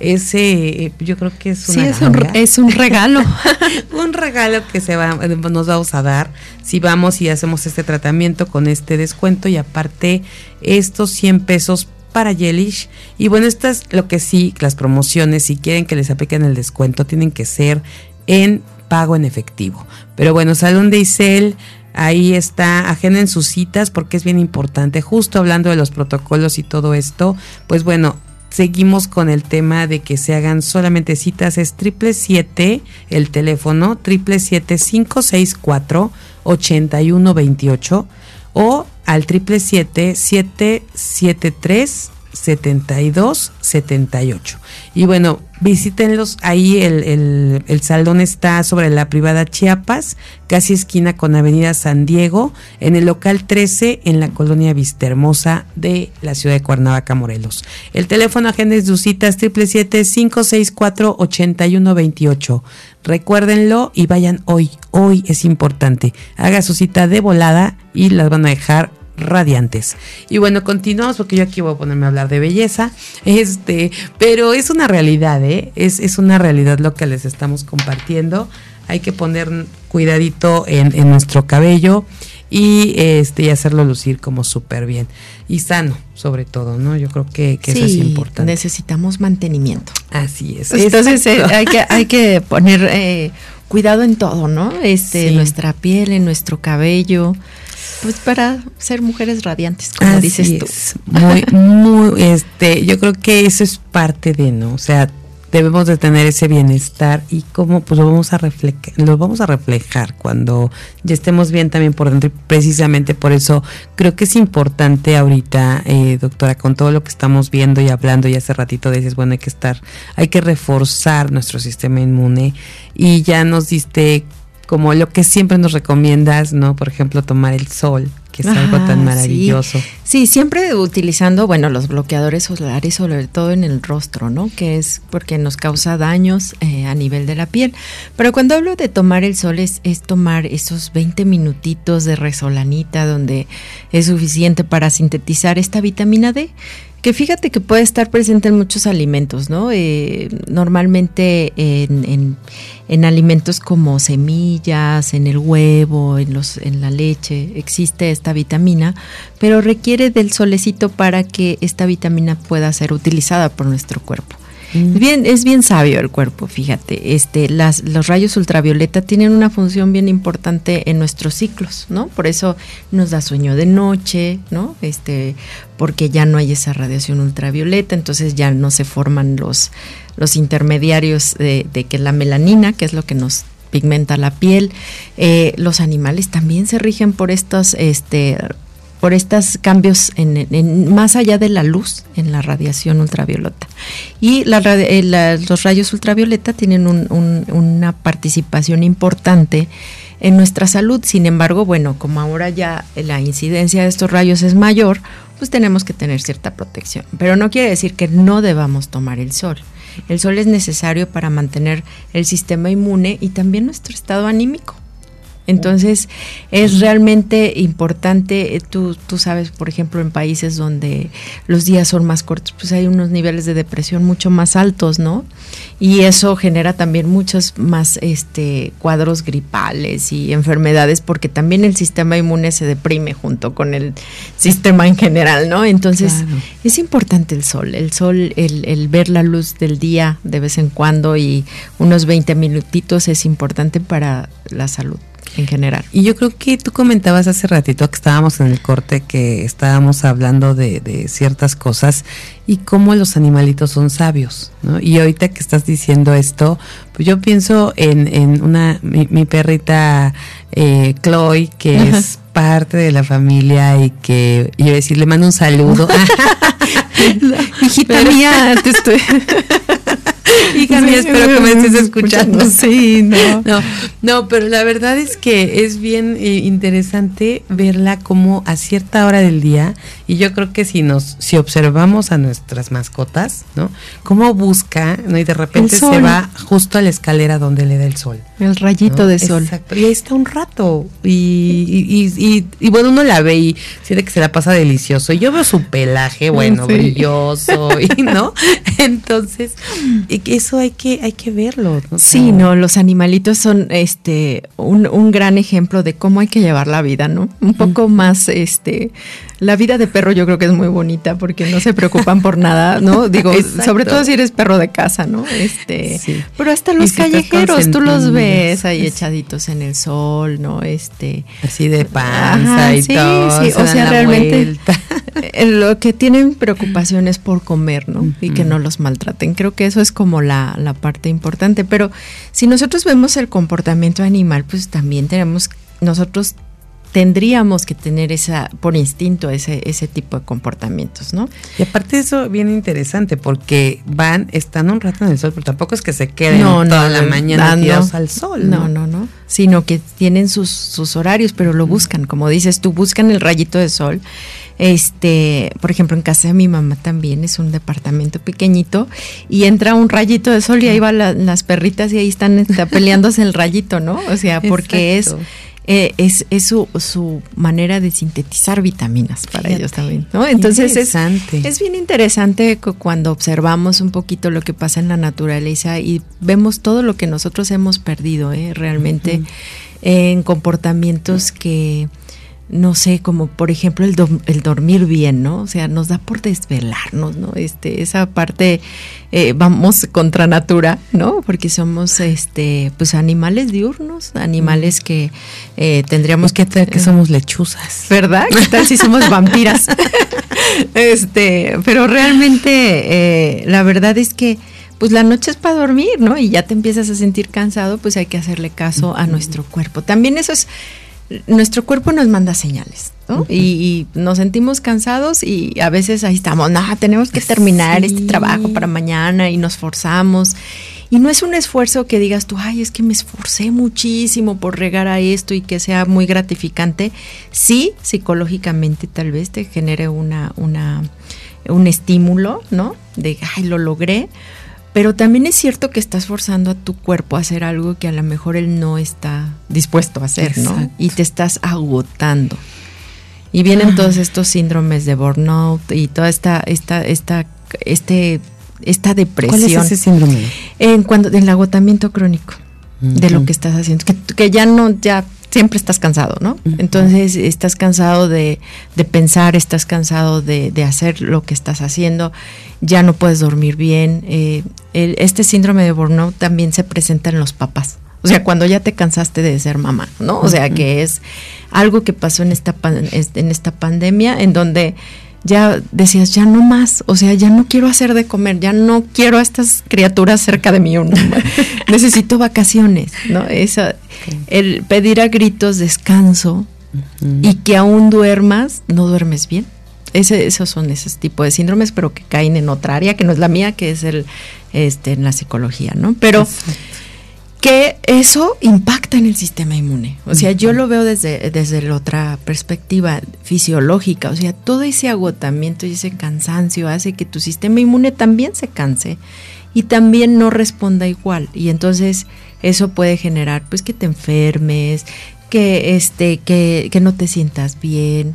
ese yo creo que es una es, un, es un, regalo. Un regalo que se va nos vamos a dar si vamos y hacemos este tratamiento con este descuento y aparte estos 100 pesos para Yelish y bueno esto es lo que sí las promociones si quieren que les apliquen el descuento tienen que ser en pago en efectivo. Pero bueno Salón de Isel Ahí está, agenden sus citas porque es bien importante. Justo hablando de los protocolos y todo esto, pues bueno, seguimos con el tema de que se hagan solamente citas. Es triple siete el teléfono, triple siete cinco seis cuatro ochenta y uno veintiocho o al triple siete siete siete tres 72 78. Y bueno, visítenlos ahí, el, el, salón está sobre la privada Chiapas, casi esquina con Avenida San Diego, en el local 13 en la colonia Vista Hermosa de la ciudad de Cuernavaca, Morelos. El teléfono agenda de sus citas 777-564-8128. Recuérdenlo y vayan hoy, hoy es importante. Haga su cita de volada y las van a dejar radiantes. Y bueno, continuamos porque yo aquí voy a ponerme a hablar de belleza, este, pero es una realidad, ¿eh? es, es una realidad lo que les estamos compartiendo. Hay que poner cuidadito en, en nuestro cabello y este y hacerlo lucir como súper bien y sano sobre todo, ¿no? Yo creo que, eso es importante. Necesitamos mantenimiento. Así es. Entonces eh, hay que hay que poner eh, cuidado en todo, ¿no? Este, nuestra piel, en nuestro cabello. Pues para ser mujeres radiantes, como dices tú. Muy, muy, este, yo creo que eso es parte de, ¿no? O sea, debemos de tener ese bienestar y cómo pues lo vamos a reflejar, lo vamos a reflejar cuando ya estemos bien también por dentro. precisamente por eso creo que es importante ahorita, eh, doctora, con todo lo que estamos viendo y hablando y hace ratito dices, bueno, hay que estar, hay que reforzar nuestro sistema inmune y ya nos diste como lo que siempre nos recomiendas, ¿no? Por ejemplo, tomar el sol, que es algo tan maravilloso. Sí. siempre utilizando, bueno, los bloqueadores solares, sobre todo en el rostro, ¿no? Que es porque nos causa daños eh, a nivel de la piel. Pero cuando hablo de tomar el sol es, es tomar esos 20 minutitos de resolanita donde es suficiente para sintetizar esta vitamina D que fíjate que puede estar presente en muchos alimentos, ¿no? Eh, normalmente en, en, alimentos como semillas, en el huevo, en, los, en la leche, existe esta vitamina, pero requiere del solecito para que esta vitamina pueda ser utilizada por nuestro cuerpo. Mm. Bien, es bien sabio el cuerpo, fíjate. Este, los rayos ultravioleta tienen una función bien importante en nuestros ciclos, ¿no? Por eso nos da sueño de noche, ¿no? Este, porque ya no hay esa radiación ultravioleta, entonces ya no se forman los, los intermediarios de, de que la melanina, que es lo que nos pigmenta la piel. Eh, los animales también se rigen por estos este, por estos cambios en, más allá de la luz en la radiación ultravioleta. Y eh, los rayos ultravioleta tienen una participación importante en nuestra salud. Sin embargo, bueno, como ahora ya la incidencia de estos rayos es mayor, pues tenemos que tener cierta protección. Pero no quiere decir que no debamos tomar el sol. El sol es necesario para mantener el sistema inmune y también nuestro estado anímico. Entonces es realmente importante, eh, tú, tú sabes, por ejemplo, en países donde los días son más cortos, pues hay unos niveles de depresión mucho más altos, ¿no? Y eso genera también muchos más este, cuadros gripales y enfermedades porque también el sistema inmune se deprime junto con el sistema en general, ¿no? Entonces es importante el sol, el sol, el, el ver la luz del día de vez en cuando y unos 20 minutitos es importante para la salud en general. Y yo creo que tú comentabas hace ratito que estábamos en el corte, que estábamos hablando de, de ciertas cosas y cómo los animalitos son sabios, ¿no? Y ahorita que estás diciendo esto, pues yo pienso en, en una, mi, perrita eh, Chloe, que es parte de la familia y que, yo decir, le mando un saludo. Hijita mía, te estoy... Hija mía, espero que me estés escuchando. Sí, no. no. No, pero la verdad es que es bien eh, interesante verla como a cierta hora del día, y yo creo que si nos, si observamos a nuestras mascotas, ¿no? Cómo busca, ¿no? Y de repente se va justo a la escalera donde le da el sol. El rayito de sol. Exacto. Y ahí está un rato. Y, y, y, bueno, uno la ve y siente que se la pasa delicioso. Y yo veo su pelaje, bueno, brilloso, y, ¿no? Entonces, eso hay que, hay que verlo. Sí, no, los animalitos son este un, un, gran ejemplo de cómo hay que llevar la vida, ¿no? Un poco más, este, la vida de perro yo creo que es muy bonita porque no se preocupan por nada, ¿no? Digo, sobre todo si eres perro de casa, ¿no? Este, pero hasta los callejeros, tú los ves ahí echaditos en el sol, ¿no? Este, así de panza y todo. Sí, o sea, realmente lo que tienen preocupaciones por comer, ¿no? Y que no los maltraten. Creo que eso es como la, la parte importante. Pero si nosotros vemos el comportamiento animal, pues también tenemos, nosotros tendríamos que tener esa, por instinto, ese, ese tipo de comportamientos, ¿no? Y aparte de eso, bien interesante, porque van, están un rato en el sol, pero tampoco es que se queden toda la mañana tirados al sol. No, no, no, sino que tienen sus, sus horarios, pero lo buscan, como dices tú, buscan el rayito de sol este, por ejemplo, en casa de mi mamá también es un departamento pequeñito y entra un rayito de sol y ahí van las perritas y ahí están está peleándose el rayito, ¿no? O sea, porque es eh, es, es su, su, manera de sintetizar vitaminas para ellos también, ¿no? Entonces es, es bien interesante cuando observamos un poquito lo que pasa en la naturaleza y vemos todo lo que nosotros hemos perdido, ¿eh? realmente en comportamientos que no sé, como por ejemplo el, el, dormir bien, ¿no? O sea, nos da por desvelarnos, ¿no? Este, esa parte, eh, vamos contra natura, ¿no? Porque somos, este, pues animales diurnos, animales que eh, tendríamos que... que somos lechuzas. ¿Verdad? ¿Qué tal si somos vampiras? este, pero realmente eh, la verdad es que pues la noche es para dormir, ¿no? Y ya te empiezas a sentir cansado, pues hay que hacerle caso a nuestro cuerpo. También eso es nuestro cuerpo nos manda señales, ¿no? y, nos sentimos cansados y a veces ahí estamos, no, tenemos que terminar este trabajo para mañana y nos forzamos. Y no es un esfuerzo que digas tú, ay, es que me esforcé muchísimo por regar a esto y que sea muy gratificante. Sí, psicológicamente tal vez te genere una, una, un estímulo, ¿no? De, ay, lo logré pero también es cierto que estás forzando a tu cuerpo a hacer algo que a lo mejor él no está dispuesto a hacer, ¿no? Y te estás agotando. Y vienen todos estos síndromes de burnout y toda esta, esta, esta, este, esta depresión. ¿Cuál es ese síndrome? En cuando, el agotamiento crónico de lo que estás haciendo. Que, que ya no, ya siempre estás cansado, ¿no? Entonces estás cansado de, pensar, estás cansado de, hacer lo que estás haciendo, ya no puedes dormir bien. Eh, este síndrome de burnout también se presenta en los papás. O sea, cuando ya te cansaste de ser mamá, ¿no? O sea, que es algo que pasó en esta, en esta pandemia en donde ya decías, ya no más, o sea, ya no quiero hacer de comer, ya no quiero a estas criaturas cerca de mí, necesito vacaciones, ¿no? Eso, el pedir a gritos descanso y que aún duermas, no duermes bien. Ese, esos son esos tipos de síndromes, pero que caen en otra área que no es la mía, que es el este en la psicología, ¿no? Pero que eso impacta en el sistema inmune. O sea, yo lo veo desde, desde la otra perspectiva fisiológica. O sea, todo ese agotamiento y ese cansancio hace que tu sistema inmune también se canse y también no responda igual. Y entonces eso puede generar pues que te enfermes, que este, que, que no te sientas bien,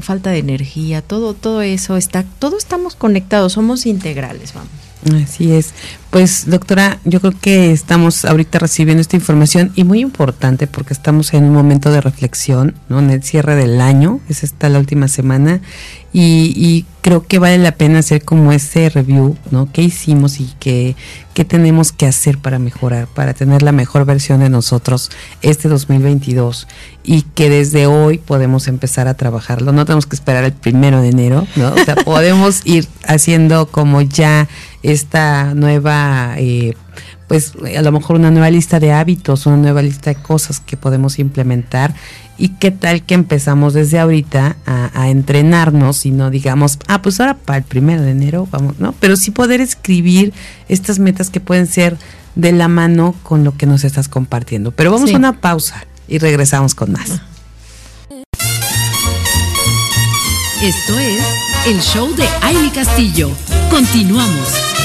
falta de energía, todo, todo eso está, todos estamos conectados, somos integrales, vamos. Así es. Pues doctora, yo creo que estamos ahorita recibiendo esta información y muy importante porque estamos en un momento de reflexión, ¿no? En el cierre del año, es esta la última semana y, creo que vale la pena hacer como ese review, ¿no? ¿Qué hicimos y qué, qué tenemos que hacer para mejorar, para tener la mejor versión de nosotros este 2022 y que desde hoy podemos empezar a trabajarlo. No tenemos que esperar el primero de enero, ¿no? O sea, podemos ir haciendo como ya esta nueva, eh, pues a lo mejor una nueva lista de hábitos, una nueva lista de cosas que podemos implementar y qué tal que empezamos desde ahorita a, entrenarnos y no digamos, ah, pues ahora para el primero de enero vamos, ¿no? Pero sí poder escribir estas metas que pueden ser de la mano con lo que nos estás compartiendo. Pero vamos a una pausa y regresamos con más. Esto es el show de Aile Castillo. Continuamos.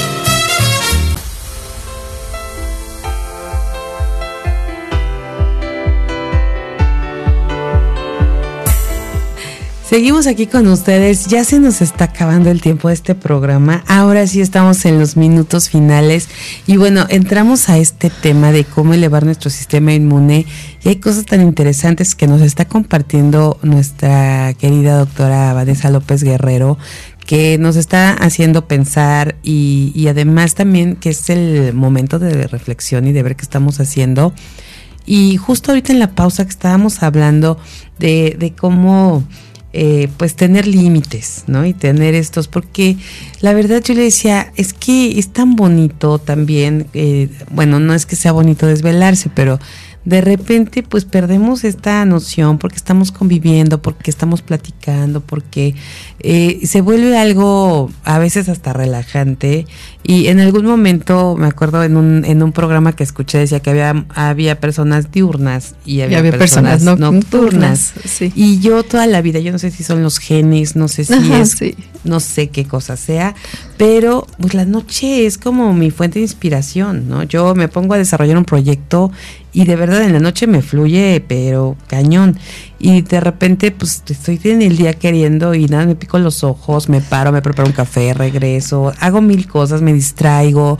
Seguimos aquí con ustedes. Ya se nos está acabando el tiempo de este programa. Ahora sí estamos en los minutos finales. Y bueno, entramos a este tema de cómo elevar nuestro sistema inmune. Y hay cosas tan interesantes que nos está compartiendo nuestra querida doctora Vanessa López Guerrero, que nos está haciendo pensar y, además también que es el momento de reflexión y de ver qué estamos haciendo. Y justo ahorita en la pausa que estábamos hablando de cómo eh, pues tener límites, ¿no? Y tener estos, porque la verdad yo le decía, es que es tan bonito también, eh, bueno, no es que sea bonito desvelarse, pero de repente pues perdemos esta noción porque estamos conviviendo, porque estamos platicando, porque eh, se vuelve algo a veces hasta relajante. Y en algún momento me acuerdo en un, en un programa que escuché decía que había, había personas diurnas y había, personas, nocturnas, y yo toda la vida, yo no sé si son los genes, no sé si es, no sé qué cosa sea, pero pues la noche es como mi fuente de inspiración, ¿no? Yo me pongo a desarrollar un proyecto y de verdad en la noche me fluye, pero cañón. Y de repente, pues estoy en el día queriendo y nada, me pico los ojos, me paro, me preparo un café, regreso, hago mil cosas, me distraigo,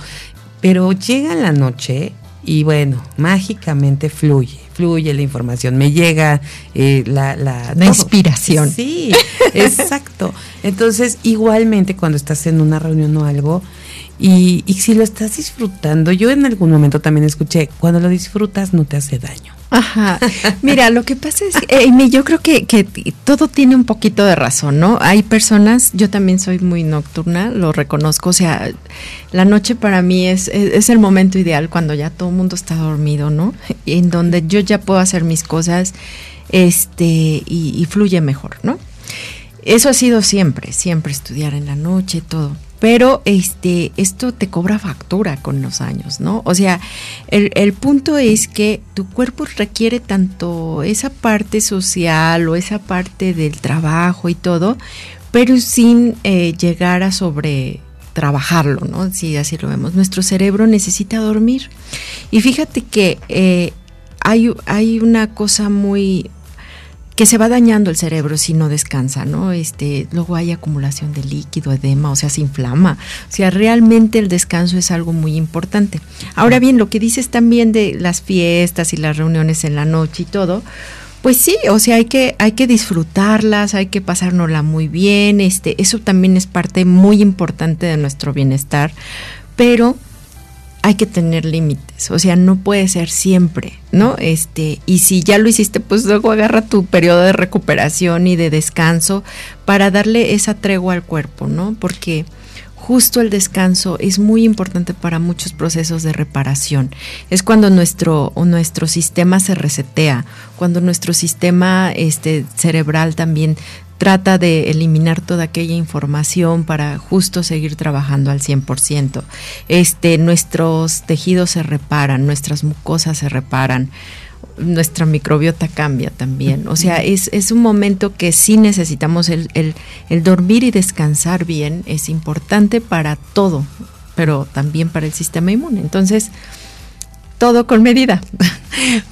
pero llega la noche y bueno, mágicamente fluye fluye, la información me llega, eh, la, la, la inspiración. Sí, exacto. Entonces, igualmente cuando estás en una reunión o algo, y, y si lo estás disfrutando, yo en algún momento también escuché, cuando lo disfrutas no te hace daño. Ajá. Mira, lo que pasa es que eh, yo creo que, que, todo tiene un poquito de razón, ¿no? Hay personas, yo también soy muy nocturna, lo reconozco, o sea, la noche para mí es, es, el momento ideal cuando ya todo el mundo está dormido, ¿no? En donde yo ya puedo hacer mis cosas este, y, y fluye mejor, ¿no? Eso ha sido siempre, siempre estudiar en la noche, todo pero este, esto te cobra factura con los años, ¿no? O sea, el, punto es que tu cuerpo requiere tanto esa parte social o esa parte del trabajo y todo, pero sin eh, llegar a sobre trabajarlo, ¿no? Si así lo vemos. Nuestro cerebro necesita dormir. Y fíjate que eh, hay, hay una cosa muy, que se va dañando el cerebro si no descansa, ¿no? Este, luego hay acumulación de líquido, edema, o sea, se inflama. O sea, realmente el descanso es algo muy importante. Ahora bien, lo que dices también de las fiestas y las reuniones en la noche y todo, pues sí, o sea, hay que, hay que disfrutarlas, hay que pasárnosla muy bien, este, eso también es parte muy importante de nuestro bienestar, pero hay que tener límites, o sea, no puede ser siempre, ¿no? Este, y si ya lo hiciste, pues luego agarra tu periodo de recuperación y de descanso para darle esa tregua al cuerpo, ¿no? Porque justo el descanso es muy importante para muchos procesos de reparación. Es cuando nuestro, nuestro sistema se resetea, cuando nuestro sistema este, cerebral también trata de eliminar toda aquella información para justo seguir trabajando al 100%. Este, nuestros tejidos se reparan, nuestras mucosas se reparan, nuestra microbiota cambia también. O sea, es, es un momento que sí necesitamos el, el, el dormir y descansar bien, es importante para todo, pero también para el sistema inmune. Entonces, todo con medida.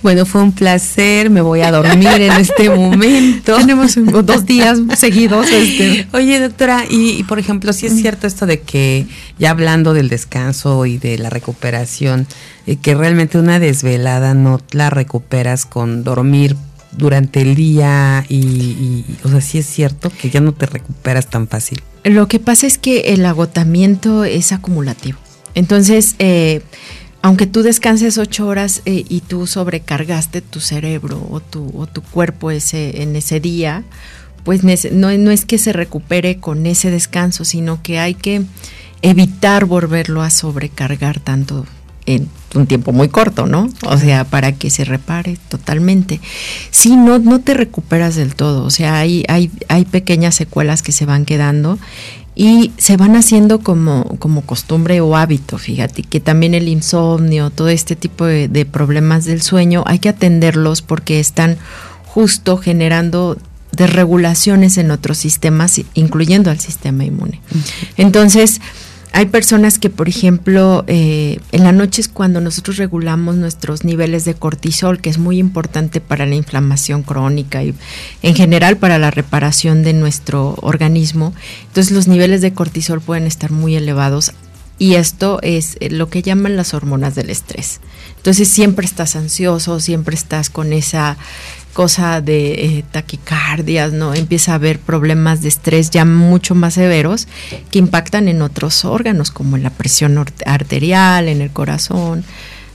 Bueno, fue un placer, me voy a dormir en este momento. Tenemos dos días seguidos. Este. Oye, doctora, y, por ejemplo, si es cierto esto de que, ya hablando del descanso y de la recuperación, eh, que realmente una desvelada no la recuperas con dormir durante el día y, y, o sea, sí es cierto que ya no te recuperas tan fácil. Lo que pasa es que el agotamiento es acumulativo. Entonces, eh, aunque tú descanses ocho horas eh, y tú sobrecargaste tu cerebro o tu, o tu cuerpo ese, en ese día, pues no, no es que se recupere con ese descanso, sino que hay que evitar volverlo a sobrecargar tanto en un tiempo muy corto, ¿no? O sea, para que se repare totalmente. Si no, no te recuperas del todo, o sea, hay, hay, hay pequeñas secuelas que se van quedando y se van haciendo como, como costumbre o hábito, fíjate, que también el insomnio, todo este tipo de, problemas del sueño, hay que atenderlos porque están justo generando desregulaciones en otros sistemas, incluyendo al sistema inmune. Entonces, hay personas que, por ejemplo, eh, en la noche es cuando nosotros regulamos nuestros niveles de cortisol, que es muy importante para la inflamación crónica y en general para la reparación de nuestro organismo. Entonces los niveles de cortisol pueden estar muy elevados y esto es eh, lo que llaman las hormonas del estrés. Entonces siempre estás ansioso, siempre estás con esa cosa de eh, taquicardias, ¿no? Empieza a haber problemas de estrés ya mucho más severos que impactan en otros órganos, como en la presión arterial, en el corazón.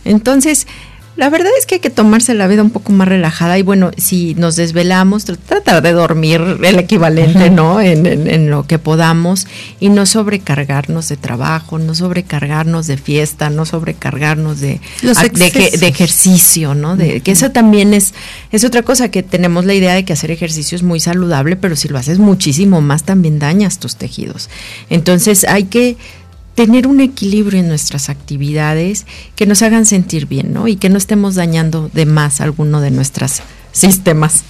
Entonces, la verdad es que hay que tomarse la vida un poco más relajada y bueno, si nos desvelamos, tratar de dormir el equivalente, ¿no? En, lo que podamos y no sobrecargarnos de trabajo, no sobrecargarnos de fiesta, no sobrecargarnos de, de, ejercicio, ¿no? De, Que eso también es, es otra cosa que tenemos la idea de que hacer ejercicio es muy saludable, pero si lo haces muchísimo más también dañas tus tejidos. Entonces hay que tener un equilibrio en nuestras actividades que nos hagan sentir bien, ¿no? Y que no estemos dañando de más alguno de nuestros sistemas.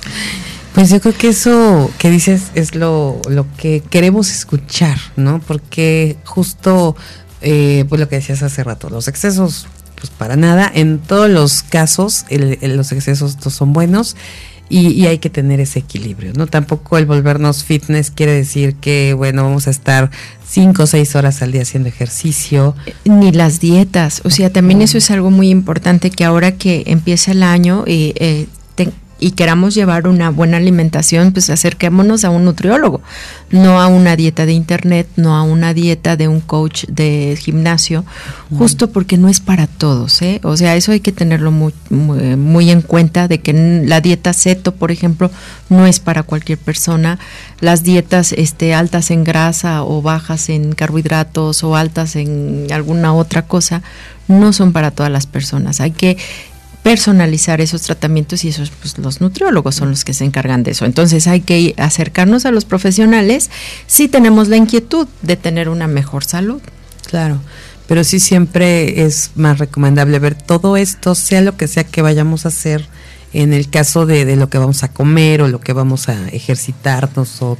Pues yo creo que eso que dices es lo, lo que queremos escuchar, ¿no? Porque justo, eh, pues lo que decías hace rato, los excesos, pues para nada, en todos los casos los excesos no son buenos y, hay que tener ese equilibrio, ¿no? Tampoco el volvernos fitness quiere decir que, bueno, vamos a estar cinco o seis horas al día haciendo ejercicio. Ni las dietas, o sea, también eso es algo muy importante que ahora que empieza el año y eh, y queramos llevar una buena alimentación, pues acerquémonos a un nutriólogo, no a una dieta de internet, no a una dieta de un coach de gimnasio, justo porque no es para todos, ¿eh? O sea, eso hay que tenerlo muy, muy, en cuenta, de que la dieta ceto, por ejemplo, no es para cualquier persona. Las dietas este, altas en grasa o bajas en carbohidratos o altas en alguna otra cosa, no son para todas las personas. Hay que personalizar esos tratamientos y esos pues los nutriólogos son los que se encargan de eso. Entonces hay que acercarnos a los profesionales si tenemos la inquietud de tener una mejor salud. Claro, pero sí siempre es más recomendable ver todo esto, sea lo que sea que vayamos a hacer en el caso de, de lo que vamos a comer o lo que vamos a ejercitarnos o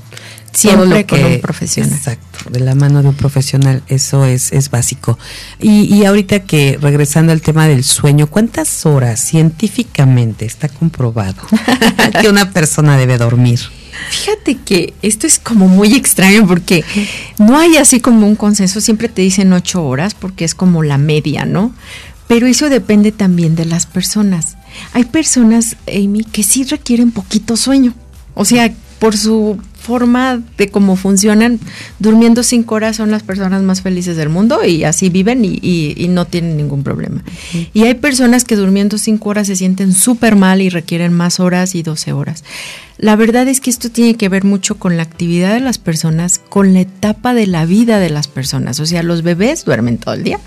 Siempre con un profesional. Exacto, de la mano de un profesional, eso es, es básico. Y, y ahorita que regresando al tema del sueño, ¿cuántas horas científicamente está comprobado que una persona debe dormir? Fíjate que esto es como muy extraño porque no hay así como un consenso, siempre te dicen ocho horas porque es como la media, ¿no? Pero eso depende también de las personas. Hay personas, Amy, que sí requieren poquito sueño. O sea, por su forma de cómo funcionan, durmiendo cinco horas son las personas más felices del mundo y así viven y, no tienen ningún problema. Y hay personas que durmiendo cinco horas se sienten súper mal y requieren más horas y doce horas. La verdad es que esto tiene que ver mucho con la actividad de las personas, con la etapa de la vida de las personas. O sea, los bebés duermen todo el día,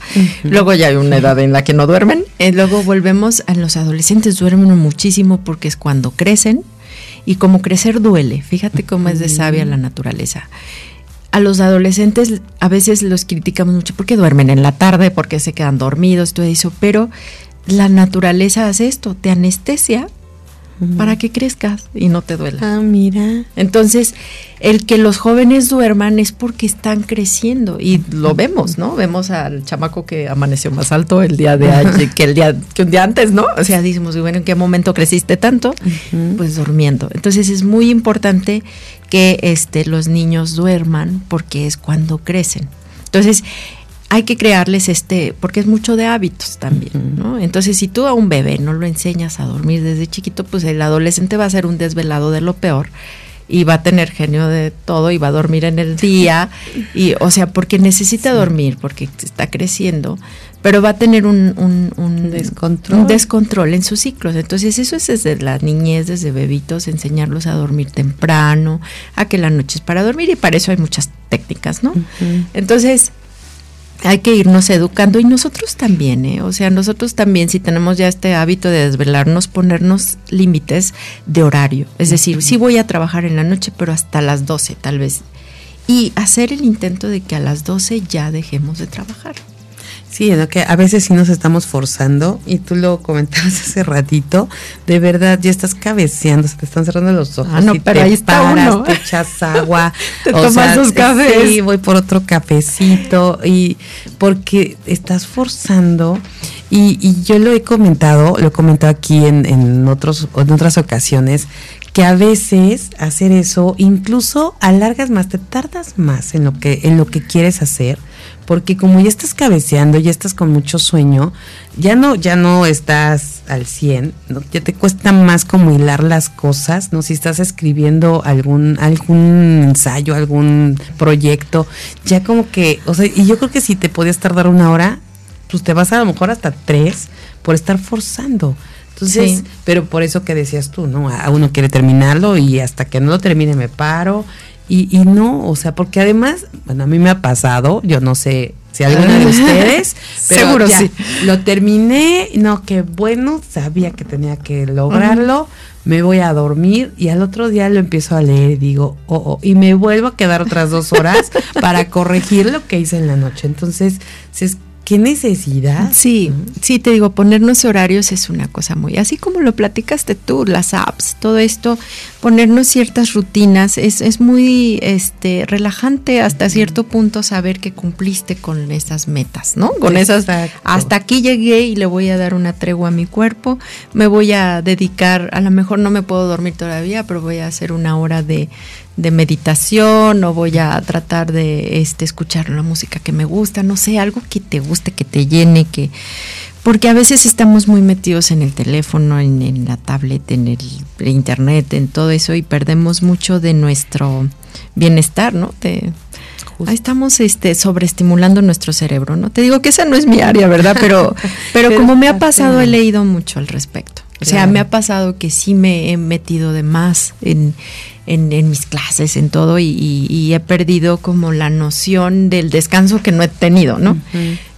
luego ya hay una edad en la que no duermen, y eh, luego volvemos a los adolescentes, duermen muchísimo porque es cuando crecen y como crecer duele, fíjate cómo es de sabia la naturaleza. A los adolescentes a veces los criticamos mucho porque duermen en la tarde, porque se quedan dormidos, todo eso, pero la naturaleza hace esto, te anestesia para que crezcas y no te duela. Ah, mira. Entonces, el que los jóvenes duerman es porque están creciendo y lo vemos, ¿no? Vemos al chamaco que amaneció más alto el día de ayer que el día que un día antes, ¿no? O sea, decimos, bueno, ¿en qué momento creciste tanto? Pues durmiendo. Entonces, es muy importante que este los niños duerman porque es cuando crecen. Entonces, hay que crearles este, porque es mucho de hábitos también, ¿no? Entonces, si tú a un bebé no lo enseñas a dormir desde chiquito, pues el adolescente va a ser un desvelado de lo peor y va a tener genio de todo y va a dormir en el día y o sea porque necesita dormir porque está creciendo pero va a tener un, un, descontrol. un, descontrol. en sus ciclos entonces eso es desde la niñez desde bebitos enseñarlos a dormir temprano a que la noche es para dormir y para eso hay muchas técnicas no entonces hay que irnos educando y nosotros también, ¿eh? o sea, nosotros también si tenemos ya este hábito de desvelarnos, ponernos límites de horario, es decir, sí voy a trabajar en la noche, pero hasta las 12 tal vez, y hacer el intento de que a las 12 ya dejemos de trabajar. Sí, que a veces sí nos estamos forzando y tú lo comentabas hace ratito, de verdad ya estás cabeceando, se te están cerrando los ojos ah, no, y pero te ahí está paras, te echas agua, te tomas dos cafés. Sí, voy por otro cafecito y porque estás forzando y, y yo lo he comentado, lo he comentado aquí en, en, otros, en otras ocasiones, que a veces hacer eso incluso alargas más, te tardas más en lo que, en lo que quieres hacer porque como ya estás cabeceando, ya estás con mucho sueño, ya no, ya no estás al 100, ¿no? ya te cuesta más como hilar las cosas, ¿no? Si estás escribiendo algún, algún ensayo, algún proyecto, ya como que, o sea, y yo creo que si te podías tardar una hora, pues te vas a lo mejor hasta tres por estar forzando. Entonces, pero por eso que decías tú, ¿no? A uno quiere terminarlo y hasta que no lo termine me paro y, y no, o sea, porque además, bueno, a mí me ha pasado, yo no sé si alguna de ustedes, pero seguro sí. Lo terminé, no, qué bueno, sabía que tenía que lograrlo, me voy a dormir y al otro día lo empiezo a leer y digo, oh, oh, y me vuelvo a quedar otras dos horas para corregir lo que hice en la noche. Entonces, si es qué necesidad. Sí, sí, te digo, ponernos horarios es una cosa muy, así como lo platicaste tú, las apps, todo esto, ponernos ciertas rutinas, es, es muy este, relajante hasta cierto punto saber que cumpliste con esas metas, ¿no? Con esas, hasta aquí llegué y le voy a dar una tregua a mi cuerpo, me voy a dedicar, a lo mejor no me puedo dormir todavía, pero voy a hacer una hora de, de meditación o voy a tratar de este, escuchar la música que me gusta, no sé, algo que te guste, que te llene, que porque a veces estamos muy metidos en el teléfono, en, la tablet, en el internet, en todo eso y perdemos mucho de nuestro bienestar, ¿no? ahí estamos este, sobreestimulando nuestro cerebro, ¿no? Te digo que esa no es mi área, ¿verdad? Pero, pero, como me ha pasado, he leído mucho al respecto. O sea, me ha pasado que sí me he metido de más en, en, mis clases, en todo, y, he perdido como la noción del descanso que no he tenido, ¿no?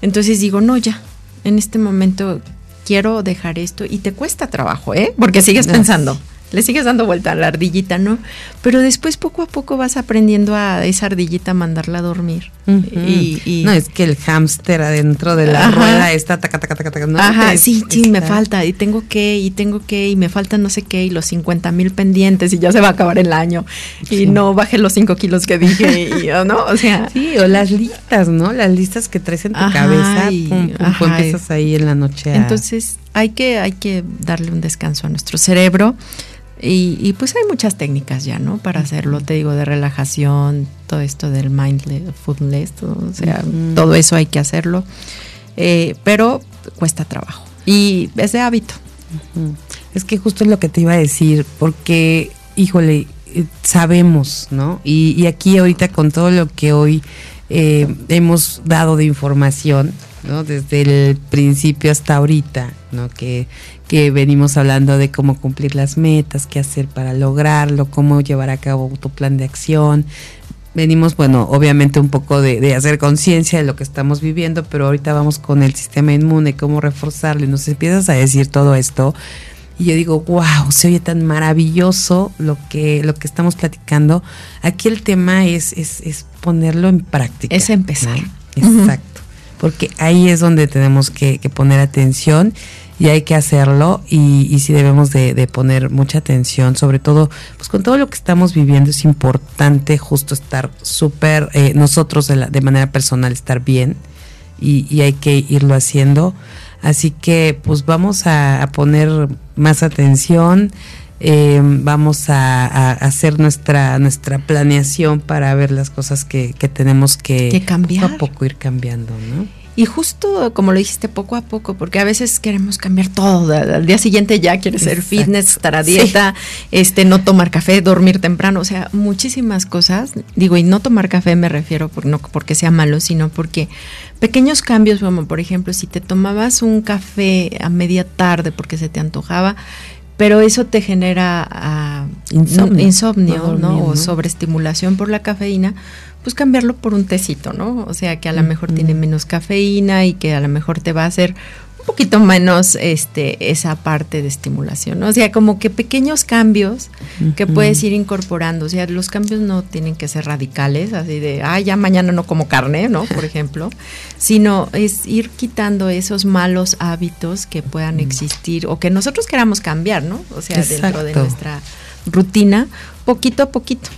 Entonces digo, no, ya, en este momento quiero dejar esto y te cuesta trabajo, ¿eh? Porque sigues pensando le sigues dando vuelta a la ardillita, ¿no? Pero después poco a poco vas aprendiendo a esa ardillita mandarla a dormir. y, no, es que el hámster adentro de la rueda está taca, taca, taca, taca, ¿no? Ajá, sí, sí, me falta, y tengo que, y tengo que, y me falta no sé qué, y los 50 mil pendientes, y ya se va a acabar el año, y no bajé los 5 kilos que dije, y, ¿no? O sea. Sí, o las listas, ¿no? Las listas que traes en tu cabeza, y pum, pum, empiezas ahí en la noche. Entonces, hay que, hay que darle un descanso a nuestro cerebro. Y, pues hay muchas técnicas ya, ¿no? Para hacerlo, te digo, de relajación, todo esto del mindfulness, o sea, todo eso hay que hacerlo, eh, pero cuesta trabajo y es de hábito. Es que justo es lo que te iba a decir, porque, híjole, eh, sabemos, ¿no? Y, aquí ahorita con todo lo que hoy eh, hemos dado de información, ¿no? Desde el principio hasta ahorita, ¿no? Que, que venimos hablando de cómo cumplir las metas, qué hacer para lograrlo, cómo llevar a cabo tu plan de acción. Venimos, bueno, obviamente un poco de, hacer conciencia de lo que estamos viviendo, pero ahorita vamos con el sistema inmune, cómo reforzarlo, y nos empiezas a decir todo esto. Y yo digo, wow, se oye tan maravilloso lo que, lo que estamos platicando. Aquí el tema es, es, ponerlo en práctica. Es empezar. Exacto. Porque ahí es donde tenemos que, poner atención y hay que hacerlo y, y sí debemos de, poner mucha atención, sobre todo pues con todo lo que estamos viviendo es importante justo estar súper, eh, nosotros de, de, manera personal estar bien y, hay que irlo haciendo. Así que pues vamos a, poner más atención, eh, vamos a, hacer nuestra, nuestra planeación para ver las cosas que, que tenemos que, que cambiar. poco a poco ir cambiando, ¿no? Y justo como lo dijiste, poco a poco, porque a veces queremos cambiar todo. Al día siguiente ya quieres ser fitness, estar a dieta, este, no tomar café, dormir temprano, o sea, muchísimas cosas. Digo, y no tomar café me refiero por, no porque sea malo, sino porque pequeños cambios, como por ejemplo, si te tomabas un café a media tarde porque se te antojaba, pero eso te genera ah, insomnio, ¿no? O sobreestimulación por la cafeína pues cambiarlo por un tecito, ¿no? O sea, que a lo mejor tiene menos cafeína y que a lo mejor te va a hacer un poquito menos este esa parte de estimulación, ¿no? O sea, como que pequeños cambios que puedes ir incorporando, o sea, los cambios no tienen que ser radicales, así de, ah, ya mañana no como carne, ¿no? Por ejemplo, sino es ir quitando esos malos hábitos que puedan existir o que nosotros queramos cambiar, ¿no? O sea, dentro de nuestra rutina, poquito a poquito.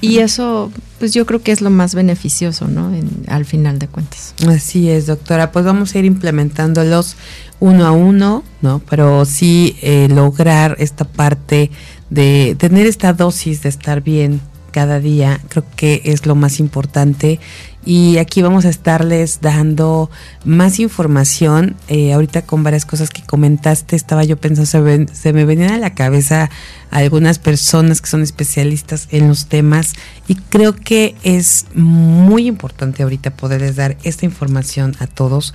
Y eso, pues yo creo que es lo más beneficioso, ¿no? al final de cuentas. Así es, doctora. Pues vamos a ir implementándolos uno a uno, ¿no? Pero sí eh, lograr esta parte de tener esta dosis de estar bien cada día, creo que es lo más importante y aquí vamos a estarles dando más información. Eh, ahorita con varias cosas que comentaste, estaba yo pensando, se, se, me venían a la cabeza algunas personas que son especialistas en los temas y creo que es muy importante ahorita poderles dar esta información a todos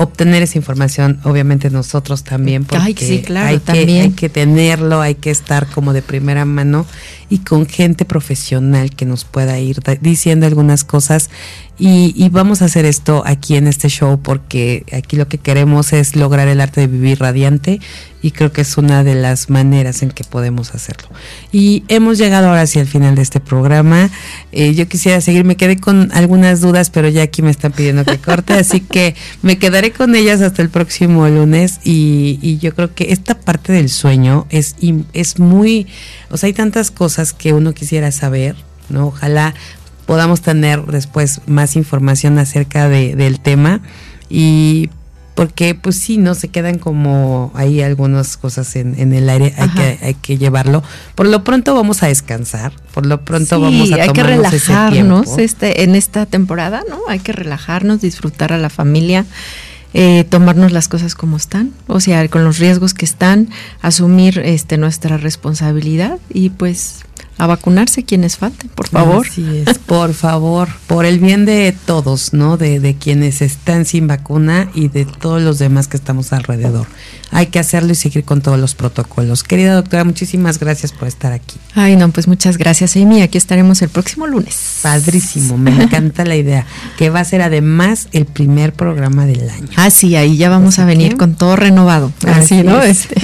obtener esa información, obviamente nosotros también, porque claro, hay, también. Que, hay que tenerlo, hay que estar como de primera mano y con gente profesional que nos pueda ir diciendo algunas cosas. Y, y, vamos a hacer esto aquí en este show porque aquí lo que queremos es lograr el arte de vivir radiante, y creo que es una de las maneras en que podemos hacerlo. Y hemos llegado ahora hacia el final de este programa. Eh, yo quisiera seguir, me quedé con algunas dudas, pero ya aquí me están pidiendo que corte, así que me quedaré con ellas hasta el próximo lunes y, y yo creo que esta parte del sueño es, es muy, o sea, hay tantas cosas que uno quisiera saber, ¿no? Ojalá podamos tener después más información acerca de, del tema y porque pues sí, no se quedan como ahí algunas cosas en, en el aire, hay que, hay que llevarlo. Por lo pronto vamos a descansar, por lo pronto vamos a hay que relajarnos este en esta temporada, ¿no? Hay que relajarnos, disfrutar a la familia. Eh, tomarnos las cosas como están, o sea, con los riesgos que están, asumir este nuestra responsabilidad y pues a vacunarse quienes falten, por favor. Así es, por favor, por el bien de todos, ¿no? De, de quienes están sin vacuna y de todos los demás que estamos alrededor. Hay que hacerlo y seguir con todos los protocolos. Querida doctora, muchísimas gracias por estar aquí. Ay, no, pues muchas gracias, Amy. Aquí estaremos el próximo lunes. Padrísimo, me encanta la idea, que va a ser además el primer programa del año. Ah, sí, ahí ya vamos a venir con todo renovado. Así, ¿no? Este.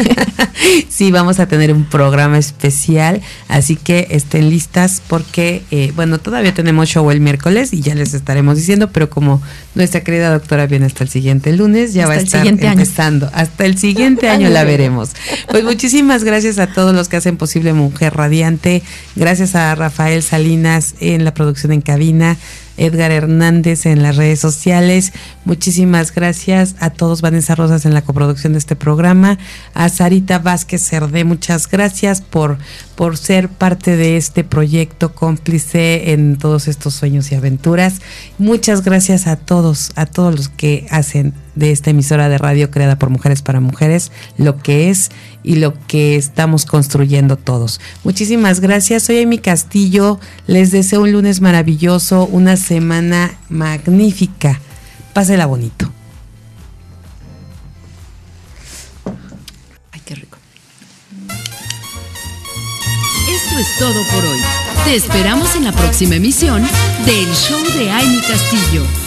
sí, vamos a tener un programa especial, así que estén listas porque, eh, bueno, todavía tenemos show el miércoles y ya les estaremos diciendo, pero como nuestra querida doctora viene hasta el siguiente lunes, ya va a estar empezando. Hasta el siguiente año la veremos. Pues muchísimas gracias a todos los que hacen posible Mujer Radiante. Gracias a Rafael Salinas en la producción en cabina. Edgar Hernández en las redes sociales. Muchísimas gracias a todos, Vanessa Rosas en la coproducción de este programa, a Sarita Vázquez Cerdé, muchas gracias por, por ser parte de este proyecto cómplice en todos estos sueños y aventuras. Muchas gracias a todos, a todos los que hacen de esta emisora de radio creada por Mujeres para Mujeres lo que es y lo que estamos construyendo todos. Muchísimas gracias. Soy Amy Castillo. Les deseo un lunes maravilloso, una semana magnífica. Pásela bonito. Ay, qué rico. Esto es todo por hoy. Te esperamos en la próxima emisión del Show de Amy Castillo.